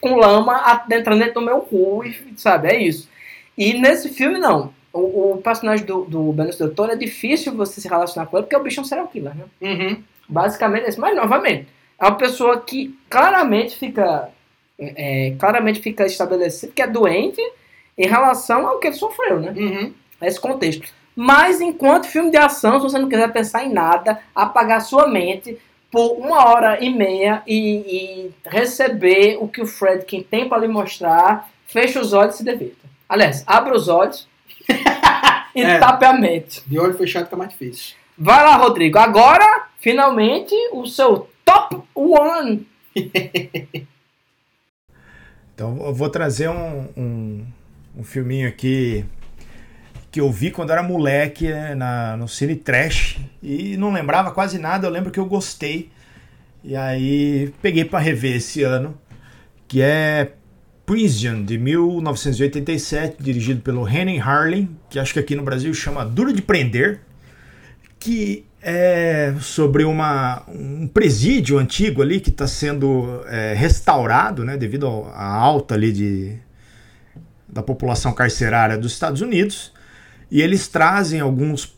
com lama adentrando dentro do meu cu, e, sabe? É isso. E nesse filme, não. O, o personagem do, do Benício Del Toro é difícil você se relacionar com ele, porque o bicho é um serial killer, né? Uhum. Basicamente é isso. Mas, novamente, é uma pessoa que claramente fica, é, claramente fica estabelecido que é doente em relação ao que ele sofreu, né? Uhum. Esse contexto. Mas enquanto filme de ação, se você não quiser pensar em nada, apagar sua mente por uma hora e meia e, e receber o que o Fredkin tem para lhe mostrar, fecha os olhos e se divirta. Aliás, abra os olhos [laughs] e É. tape a mente. De olho fechado fica mais difícil. Vai lá, Rodrigo. Agora, finalmente, o seu top one. [laughs] Então eu vou trazer um, um, um filminho aqui que eu vi quando era moleque é, na, no Cine Trash e não lembrava quase nada, eu lembro que eu gostei. E aí peguei para rever esse ano, que é Prison, de 1987, dirigido pelo Henning Harlin, que acho que aqui no Brasil chama Duro de Prender, que é sobre uma, um presídio antigo ali que está sendo é, restaurado, né, devido à alta ali de, da população carcerária dos Estados Unidos, e eles trazem alguns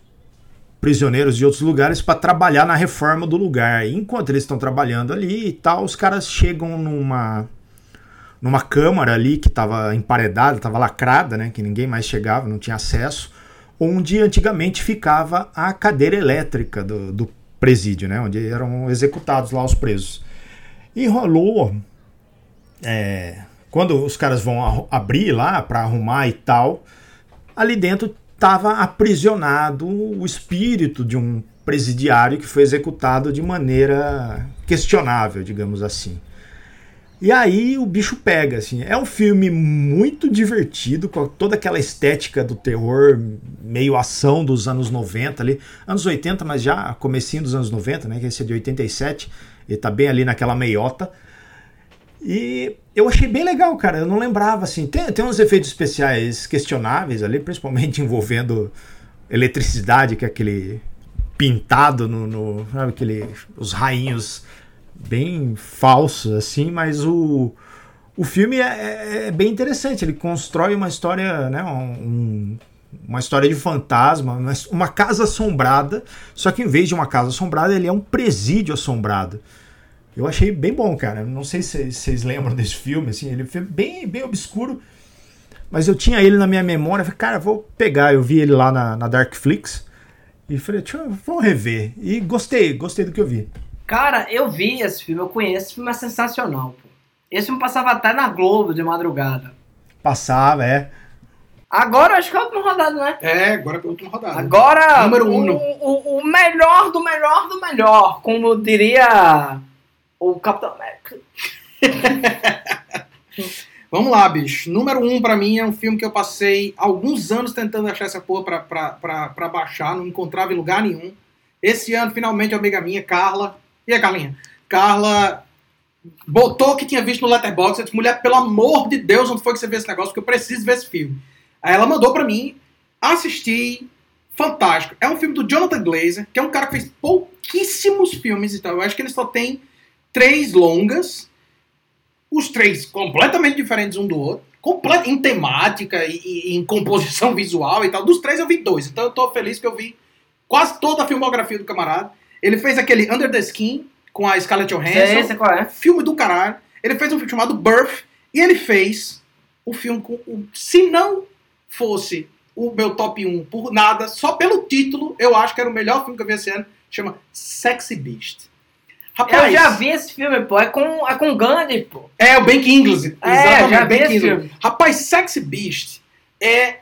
prisioneiros de outros lugares para trabalhar na reforma do lugar. E enquanto eles estão trabalhando ali e tal, os caras chegam numa numa câmara ali que estava emparedada, estava lacrada, né, que ninguém mais chegava, não tinha acesso, onde antigamente ficava a cadeira elétrica do, do presídio, né, onde eram executados lá os presos. E rolou, é, quando os caras vão abrir lá para arrumar e tal, ali dentro estava aprisionado o espírito de um presidiário que foi executado de maneira questionável, digamos assim. E aí o bicho pega, assim. É um filme muito divertido, com toda aquela estética do terror, meio ação dos anos 90 ali. Anos 80, mas já comecinho dos anos 90, né? Que esse é de 87. Ele tá bem ali naquela meiota. E eu achei bem legal, cara. Eu não lembrava, assim. Tem, tem uns efeitos especiais questionáveis ali, principalmente [laughs] envolvendo eletricidade, que é aquele pintado no. no sabe, aquele, os rainhos bem falsos, assim, mas o, o filme é, é- é bem interessante. Ele constrói uma história, né? um- uma história de fantasma, uma casa assombrada. Só que em vez de uma casa assombrada, ele é um presídio assombrado. Eu achei bem bom, cara. Não sei se vocês lembram desse filme, assim, ele foi bem, bem obscuro. Mas eu tinha ele na minha memória, falei, cara, vou pegar. Eu vi ele lá na, na Darkflix e falei, deixa eu, vou rever. E gostei, gostei do que eu vi. Cara, eu vi esse filme, eu conheço, esse filme é sensacional, pô. Esse filme passava até na Globo de madrugada. Passava, é. Agora acho que é a última rodada, né? É, agora pela última rodada. Agora, Número o, um. o, o melhor do melhor do melhor, como diria o Capitão América. [laughs] Vamos lá, bicho. Número um pra mim é um filme que eu passei alguns anos tentando achar essa porra pra, pra, pra, pra baixar, não encontrava em lugar nenhum. Esse ano, finalmente, a amiga minha, Carla. E a Carlinha? Carla botou o que tinha visto no Letterboxd. Eu disse, mulher, pelo amor de Deus, onde foi que você viu esse negócio? Porque eu preciso ver esse filme. Aí ela mandou pra mim, assisti, fantástico. É um filme do Jonathan Glazer, que é um cara que fez pouquíssimos filmes, então eu acho que ele só tem três longas, os três completamente diferentes um do outro, comple- em temática e, e em composição [laughs] visual e tal. Dos três eu vi dois, então eu tô feliz que eu vi quase toda a filmografia do camarada. Ele fez aquele Under the Skin com a Scarlett Johansson, sei qual é. filme do caralho. Ele fez um filme chamado Birth e ele fez o filme com o se não fosse o meu top 1 por nada, só pelo título, eu acho que era o melhor filme que eu vi esse ano, chama Sexy Beast. Eu já vi esse filme, pô. É com, é com Gandhi, pô. É, o Ben Kingsley. É, Exatamente, já vi Ben Kingsley. filme. Rapaz, Sexy Beast é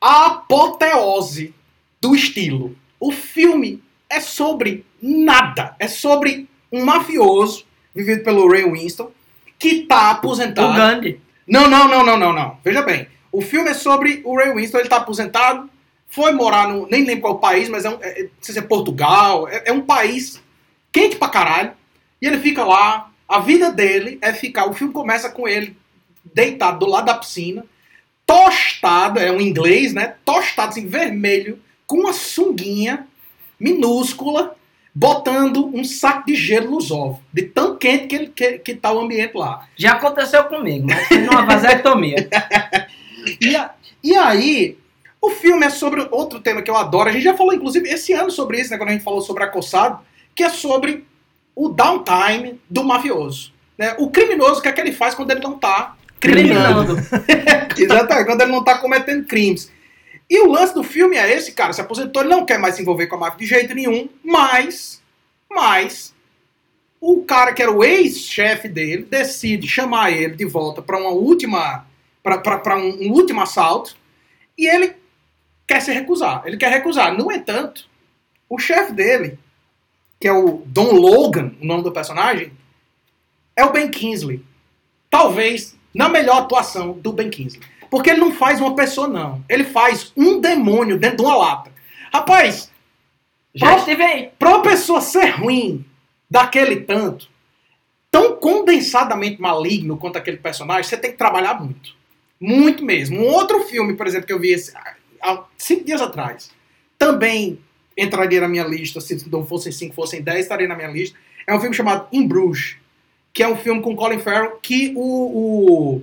a apoteose do estilo. O filme é sobre nada. É sobre um mafioso, vivido pelo Ray Winston, que tá aposentado. O Gandhi. Não, não, não, não, não, não. Veja bem. O filme é sobre o Ray Winston, ele tá aposentado, foi morar no. Nem lembro qual país, mas é um. É, é- não sei se é Portugal. É, é um país quente pra caralho. E ele fica lá. A vida dele é ficar. O filme começa com ele deitado do lado da piscina, tostado, é um inglês, né? Tostado, assim, vermelho, com uma sunguinha minúscula, botando um saco de gelo nos ovos. De tão quente que, ele, que, que tá o ambiente lá. Já aconteceu comigo, mas numa vasectomia. [laughs] E, a- e aí, o filme é sobre outro tema que eu adoro. A gente já falou, inclusive, esse ano sobre isso, né? Quando a gente falou sobre acossado, que é sobre o downtime do mafioso. Né? O criminoso, o que é que ele faz quando ele não tá criminando? [laughs] Exatamente, quando ele não tá cometendo crimes. E o lance do filme é esse, cara, se aposentou, ele não quer mais se envolver com a máfia de jeito nenhum, mas, mas, o cara que era o ex-chefe dele decide chamar ele de volta para uma última, para um, um último assalto, e ele quer se recusar, ele quer recusar. No entanto, o chefe dele, que é o Don Logan, o nome do personagem, é o Ben Kingsley. Talvez na melhor atuação do Ben Kingsley. Porque ele não faz uma pessoa, não. Ele faz um demônio dentro de uma lata. Rapaz, Já Pro- estive aí. pra uma pessoa ser ruim daquele tanto, tão condensadamente maligno quanto aquele personagem, você tem que trabalhar muito. Muito mesmo. Um outro filme, por exemplo, que eu vi esse- há cinco dias atrás, também entraria na minha lista, se não fossem cinco, fossem dez, estaria na minha lista. É um filme chamado In Bruges, que é um filme com Colin Farrell, que o, o,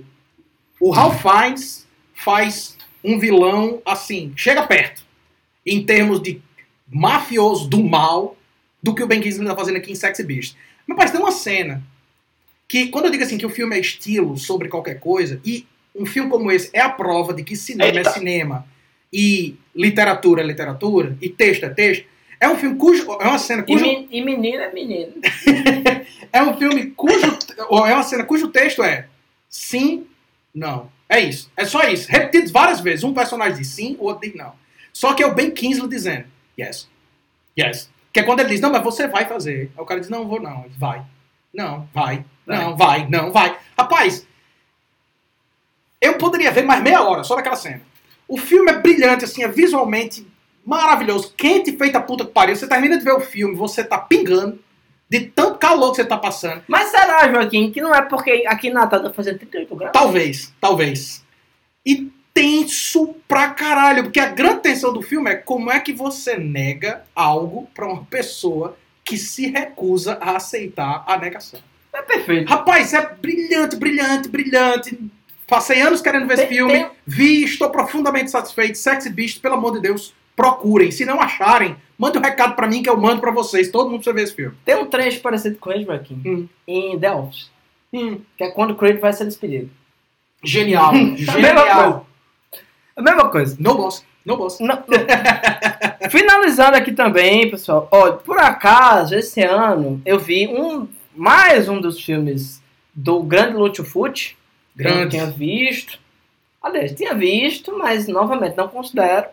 o Ralph Fiennes faz um vilão, assim, chega perto, em termos de mafioso do mal, do que o Ben Kingsley está fazendo aqui em Sexy Beast. Mas parece tem uma cena que, quando eu digo assim que o filme é estilo sobre qualquer coisa, e um filme como esse é a prova de que cinema Eita. é cinema e literatura é literatura, e texto é texto, é um filme cujo. É uma cena cujo. e menino é menino. [laughs] É um filme cujo. ou é uma cena cujo texto é sim, não. É isso. É só isso. Repetido várias vezes. Um personagem diz sim, o outro diz não. Só que é o Ben Kingsley dizendo yes. Yes. Que é quando ele diz, não, mas você vai fazer. Aí o cara diz, não, vou não. Ele vai. Não, vai. Não, vai. Não, vai. Rapaz, eu poderia ver mais meia hora só daquela cena. O filme é brilhante, assim, é visualmente maravilhoso. Quente feita puta que pariu. Você termina de ver o filme, você tá pingando de tanto calor que você tá passando. Mas será, Joaquim, que não é porque aqui em Natal tá fazendo 38 graus? Talvez, talvez. E tenso pra caralho, porque a grande tensão do filme é como é que você nega algo pra uma pessoa que se recusa a aceitar a negação. É perfeito. Rapaz, é brilhante, brilhante, brilhante. Passei anos querendo ver esse Tem- filme, tem- vi, estou profundamente satisfeito. Sexy Beast, pelo amor de Deus, procurem. Se não acharem, mande um recado pra mim que eu mando pra vocês. Todo mundo precisa ver esse filme. Tem um trecho parecido com ele, Joaquim, Hum. em The Office, Hum, que é quando o Craig vai ser despedido. genial, [laughs] genial. coisa. A mesma coisa. No boss, no boss. Não. [laughs] Finalizando aqui também, pessoal. Ó, por acaso, esse ano eu vi um mais um dos filmes do Grande Lúcio Fute. Eu não Grande. tinha visto. Aliás, tinha visto, mas novamente não considero.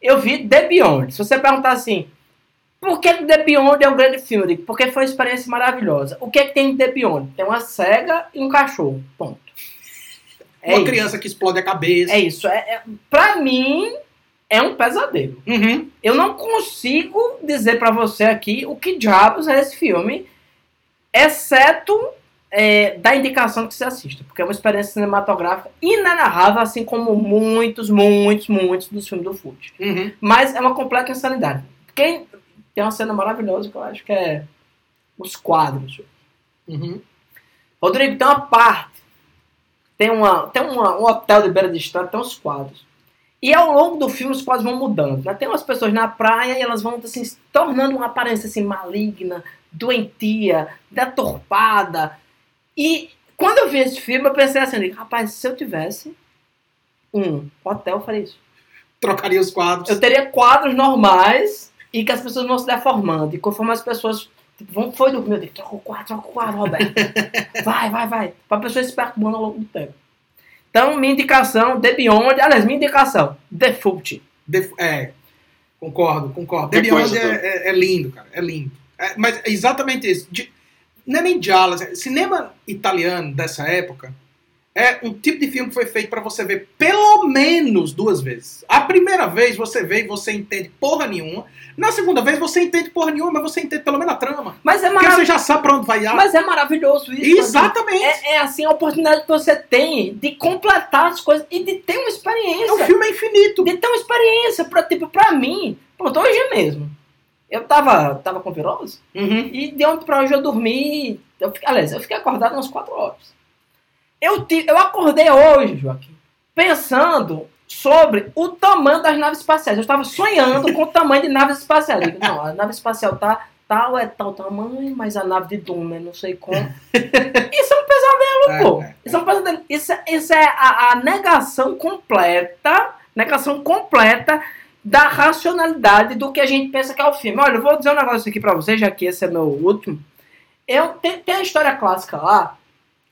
Eu vi The Beyond. Se você perguntar assim, por que The Beyond é um grande filme? Eu digo, porque foi uma experiência maravilhosa. O que, é que tem em The Beyond? Tem uma cega e um cachorro. Ponto. É Uma isso. criança que explode a cabeça. É isso. É, é, pra mim, é um pesadelo. Uhum. Eu não consigo dizer pra você aqui o que diabos é esse filme, exceto é, da indicação que você assista, porque é uma experiência cinematográfica inenarrável, assim como muitos, muitos, muitos dos filmes do Fute. Uhum. Mas é uma completa insanidade. Quem tem uma cena maravilhosa que eu acho que é os quadros. Uhum. Rodrigo, tem uma parte, tem, uma, tem uma, um hotel de beira de estrada, tem uns quadros. E ao longo do filme os quadros vão mudando. Né? Tem umas pessoas na praia e elas vão assim, se tornando uma aparência assim, maligna, doentia, deturpada. E quando eu vi esse filme, eu pensei assim, rapaz, se eu tivesse um hotel, eu faria isso. Trocaria os quadros. Eu teria quadros normais e que as pessoas vão se deformando. E conforme as pessoas tipo, vão, foi dormir, eu digo, troca o quadro, troca o quadro, Roberto. [laughs] vai, vai, vai. Pra pessoa se perturbando ao longo do tempo. Então, minha indicação, The Beyond, aliás, minha indicação, The. Def- É, concordo, concordo. The Beyond é, é- é lindo, cara. É lindo. É, mas é exatamente isso. De- não é nem giallo. assim, Cinema italiano dessa época é um tipo de filme que foi feito pra você ver pelo menos duas vezes. A primeira vez você vê e você entende porra nenhuma. Na segunda vez você entende porra nenhuma, mas você entende pelo menos a trama. Mas é, Porque você já sabe pra onde vai. a- mas é maravilhoso isso. Exatamente. É, é assim a oportunidade que você tem de completar as coisas e de ter uma experiência. o filme é infinito. de ter uma experiência. Pra, tipo, pra mim, pronto, hoje mesmo. Eu tava, tava com virose Uhum. e de ontem pra hoje eu dormi. Eu, fiquei- aliás, eu fiquei acordado umas 4 horas. Eu, ti- eu acordei hoje, Joaquim, pensando sobre o tamanho das naves espaciais. Eu estava sonhando com o [laughs] tamanho de naves espaciais. Digo, não, a nave espacial tá tal, é tal tamanho, mas a nave de Doom é não sei como. [laughs] Isso é um pesadelo, pô. É, é. Isso é, um pesadelo. Isso, é- isso é a, a negação completa Negação completa da racionalidade do que a gente pensa que é o filme. Olha, eu vou dizer um negócio aqui pra vocês, já que esse é meu último. Eu, tem, tem a história clássica lá,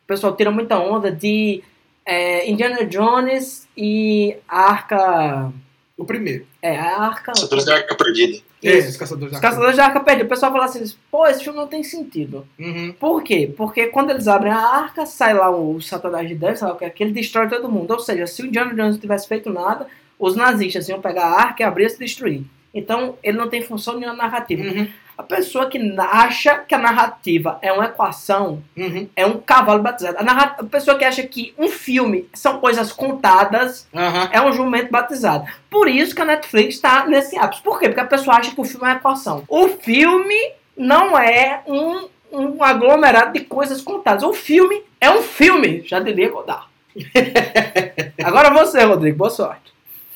o pessoal tira muita onda de é, Indiana Jones e a Arca. O primeiro. É, a Arca. Caçadores da Arca Perdida. Esse, os Caçadores da Caçadores da Arca Perdida. O pessoal fala assim: pô, esse filme não tem sentido. Uhum. Por quê? Porque quando eles abrem a arca, sai lá o Satanás de Deus, sei lá o que é, que ele destrói todo mundo. Ou seja, se o Indiana Jones não tivesse feito nada, os nazistas iam pegar a arca e abrir e se destruir. Então, ele não tem função nenhuma narrativa. Uhum. A pessoa que acha que a narrativa é uma equação Uhum. é um cavalo batizado. A, narra- a pessoa que acha que um filme são coisas contadas Aham. é um jumento batizado. Por isso que a Netflix está nesse ápice. Por quê? Porque a pessoa acha que o filme é uma equação. O filme não é um, um aglomerado de coisas contadas. O filme é um filme, já diria Godard. [laughs] Agora você, Rodrigo, boa sorte.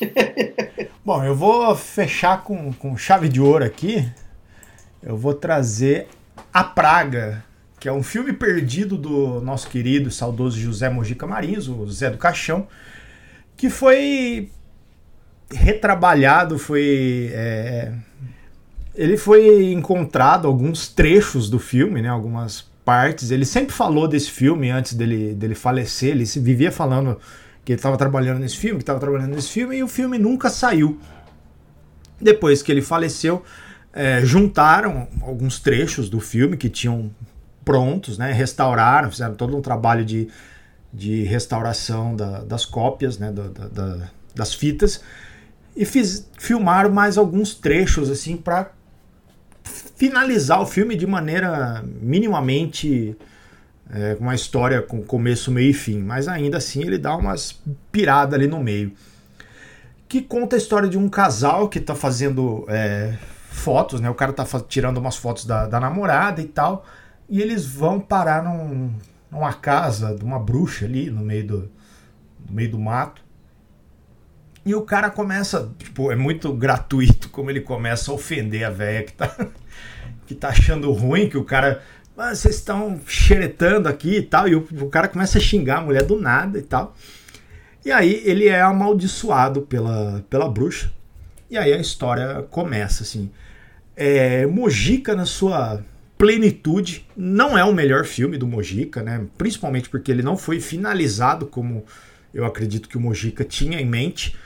[laughs] Bom, eu vou fechar com, com chave de ouro aqui. Eu vou trazer A Praga, que é um filme perdido do nosso querido e saudoso José Mojica Marins, o Zé do Caixão, que foi retrabalhado, foi. é, ele foi encontrado alguns trechos do filme, né, algumas partes. Ele sempre falou desse filme antes dele, dele falecer, ele se vivia falando que ele estava trabalhando nesse filme, que estava trabalhando nesse filme, e o filme nunca saiu. Depois que ele faleceu, é, juntaram alguns trechos do filme que tinham prontos, né, restauraram, fizeram todo um trabalho de, de restauração da- das cópias, né, da- da- da- das fitas, e fiz, filmaram mais alguns trechos assim para finalizar o filme de maneira minimamente é, uma história com começo, meio e fim, mas ainda assim ele dá umas piradas ali no meio. Que conta a história de um casal que tá fazendo é, fotos, né? O cara tá tirando umas fotos da, da namorada e tal, e eles vão parar num- numa casa de uma bruxa ali no meio do, no meio do mato. E o cara começa, tipo, é muito gratuito como ele começa a ofender a velha que tá, [laughs] que tá achando ruim, que o cara. "Ah, vocês estão xeretando aqui e tal. E o, o cara começa a xingar a mulher do nada e tal. E aí ele é amaldiçoado pela, pela bruxa. E aí a história começa, assim. É, Mojica, na sua plenitude, não é o melhor filme do Mojica, né? Principalmente porque ele não foi finalizado como eu acredito que o Mojica tinha em mente.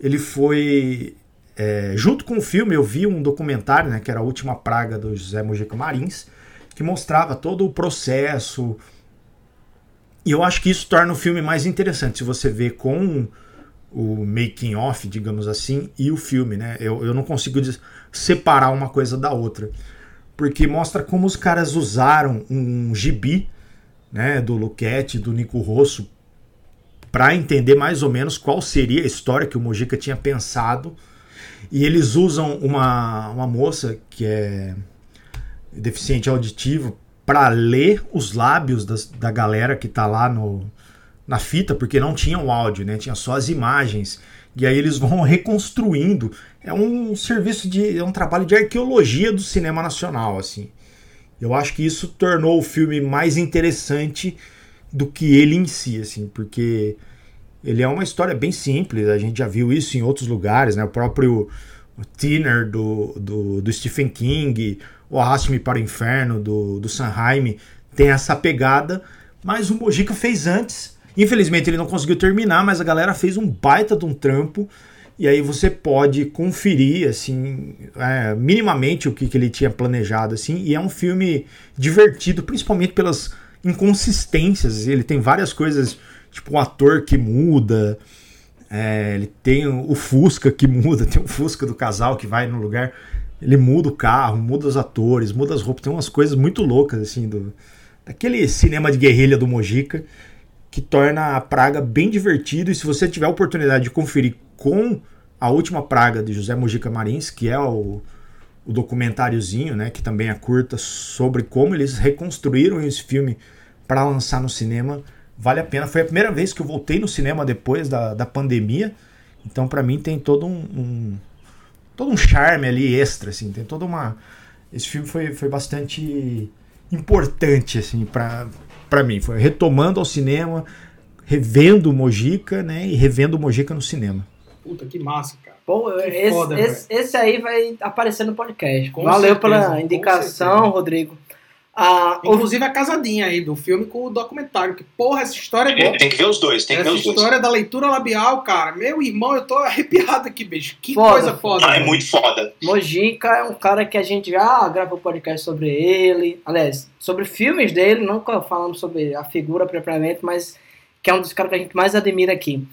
Ele foi. é, junto com o filme, eu vi um documentário, né, que era A Última Praga do José Mojica Marins, que mostrava todo o processo. E eu acho que isso torna o filme mais interessante se você vê com o making off, digamos assim, e o filme, né? Eu, eu não consigo separar uma coisa da outra. Porque mostra como os caras usaram um gibi, né, do Luquete, do Nico Rosso, para entender mais ou menos qual seria a história que o Mojica tinha pensado. E eles usam uma, uma moça que é deficiente auditivo para ler os lábios das- da galera que tá lá no, na fita, porque não tinha o áudio, né? Tinha só as imagens. E aí eles vão [laughs] reconstruindo. É um serviço de. é um trabalho de arqueologia do cinema nacional, assim. Eu acho que isso tornou o filme mais interessante do que ele em si, assim, porque ele é uma história bem simples, a gente já viu isso em outros lugares, né? O próprio Thinner do, do, do Stephen King, o Arraste-me para o Inferno do, do Sanheim tem essa pegada, mas o Mojica fez antes. Infelizmente ele não conseguiu terminar, mas a galera fez um baita de um trampo. E aí você pode conferir, assim, é, minimamente o que, que ele tinha planejado, assim. E é um filme divertido, principalmente pelas inconsistências. Ele tem várias coisas, tipo o ator que muda, é, ele tem o Fusca que muda, [laughs] tem o Fusca do casal que vai no lugar, ele muda o carro, muda os atores, muda as roupas, tem umas coisas muito loucas assim do daquele cinema de guerrilha do Mojica que torna a Praga bem divertido e se você tiver a oportunidade de conferir com a última Praga de José Mojica Marins, que é o, o documentáriozinho, né, que também é curta sobre como eles reconstruíram esse filme para lançar no cinema, vale a pena. Foi a primeira vez que eu voltei no cinema depois da, da pandemia, então para mim tem todo um, um todo um charme ali extra, assim, tem toda uma esse filme foi, foi bastante importante assim para para mim, foi retomando ao cinema, revendo o Mojica, né, e revendo o Mojica no cinema. Puta, que massa, cara. Que esse, foda, esse, esse aí vai aparecer no podcast. Com Valeu certeza, pela indicação. Rodrigo. Ah, Inclusive a casadinha aí do filme com o documentário. Que, porra, essa história é boa. Tem que ver os dois, tem que ver os dois. história da leitura labial, cara. Meu irmão, eu tô arrepiado aqui, bicho. Que Foda. coisa foda. Ah, é muito foda. Mojica é um cara que a gente já gravou podcast sobre ele. Aliás, sobre filmes dele, nunca falamos sobre a figura propriamente, mas que é um dos caras que a gente mais admira aqui.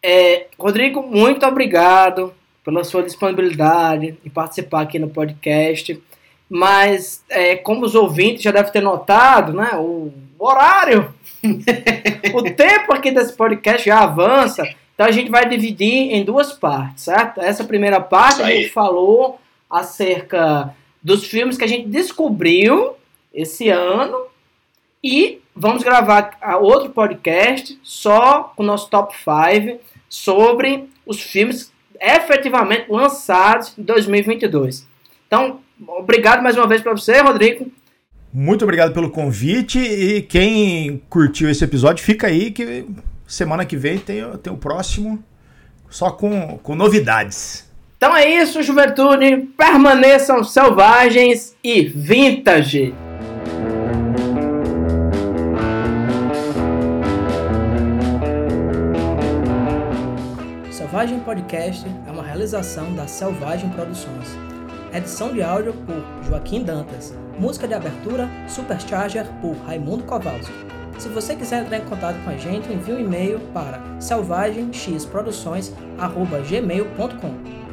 É, Rodrigo, muito obrigado pela sua disponibilidade em participar aqui no podcast. Mas, é, como os ouvintes já devem ter notado, né, o horário, [laughs] o tempo aqui desse podcast já avança. Então a gente vai dividir em duas partes, certo? Essa primeira parte a gente falou acerca dos filmes que a gente descobriu esse ano e vamos gravar a- outro podcast só com o nosso top 5 sobre os filmes efetivamente lançados em 2022. Então, obrigado mais uma vez para você, Rodrigo. Muito obrigado pelo convite e quem curtiu esse episódio, fica aí que semana que vem tem, tem o próximo só com, com novidades. Então é isso, juventude. Permaneçam selvagens e vintage. Selvagem Podcast é uma realização da Selvagem Produções. Edição de áudio por Joaquim Dantas. Música de abertura Supercharger por Raimundo Kowalski. Se você quiser entrar em contato com a gente, envie um e-mail para selvagemxproduções.gmail.com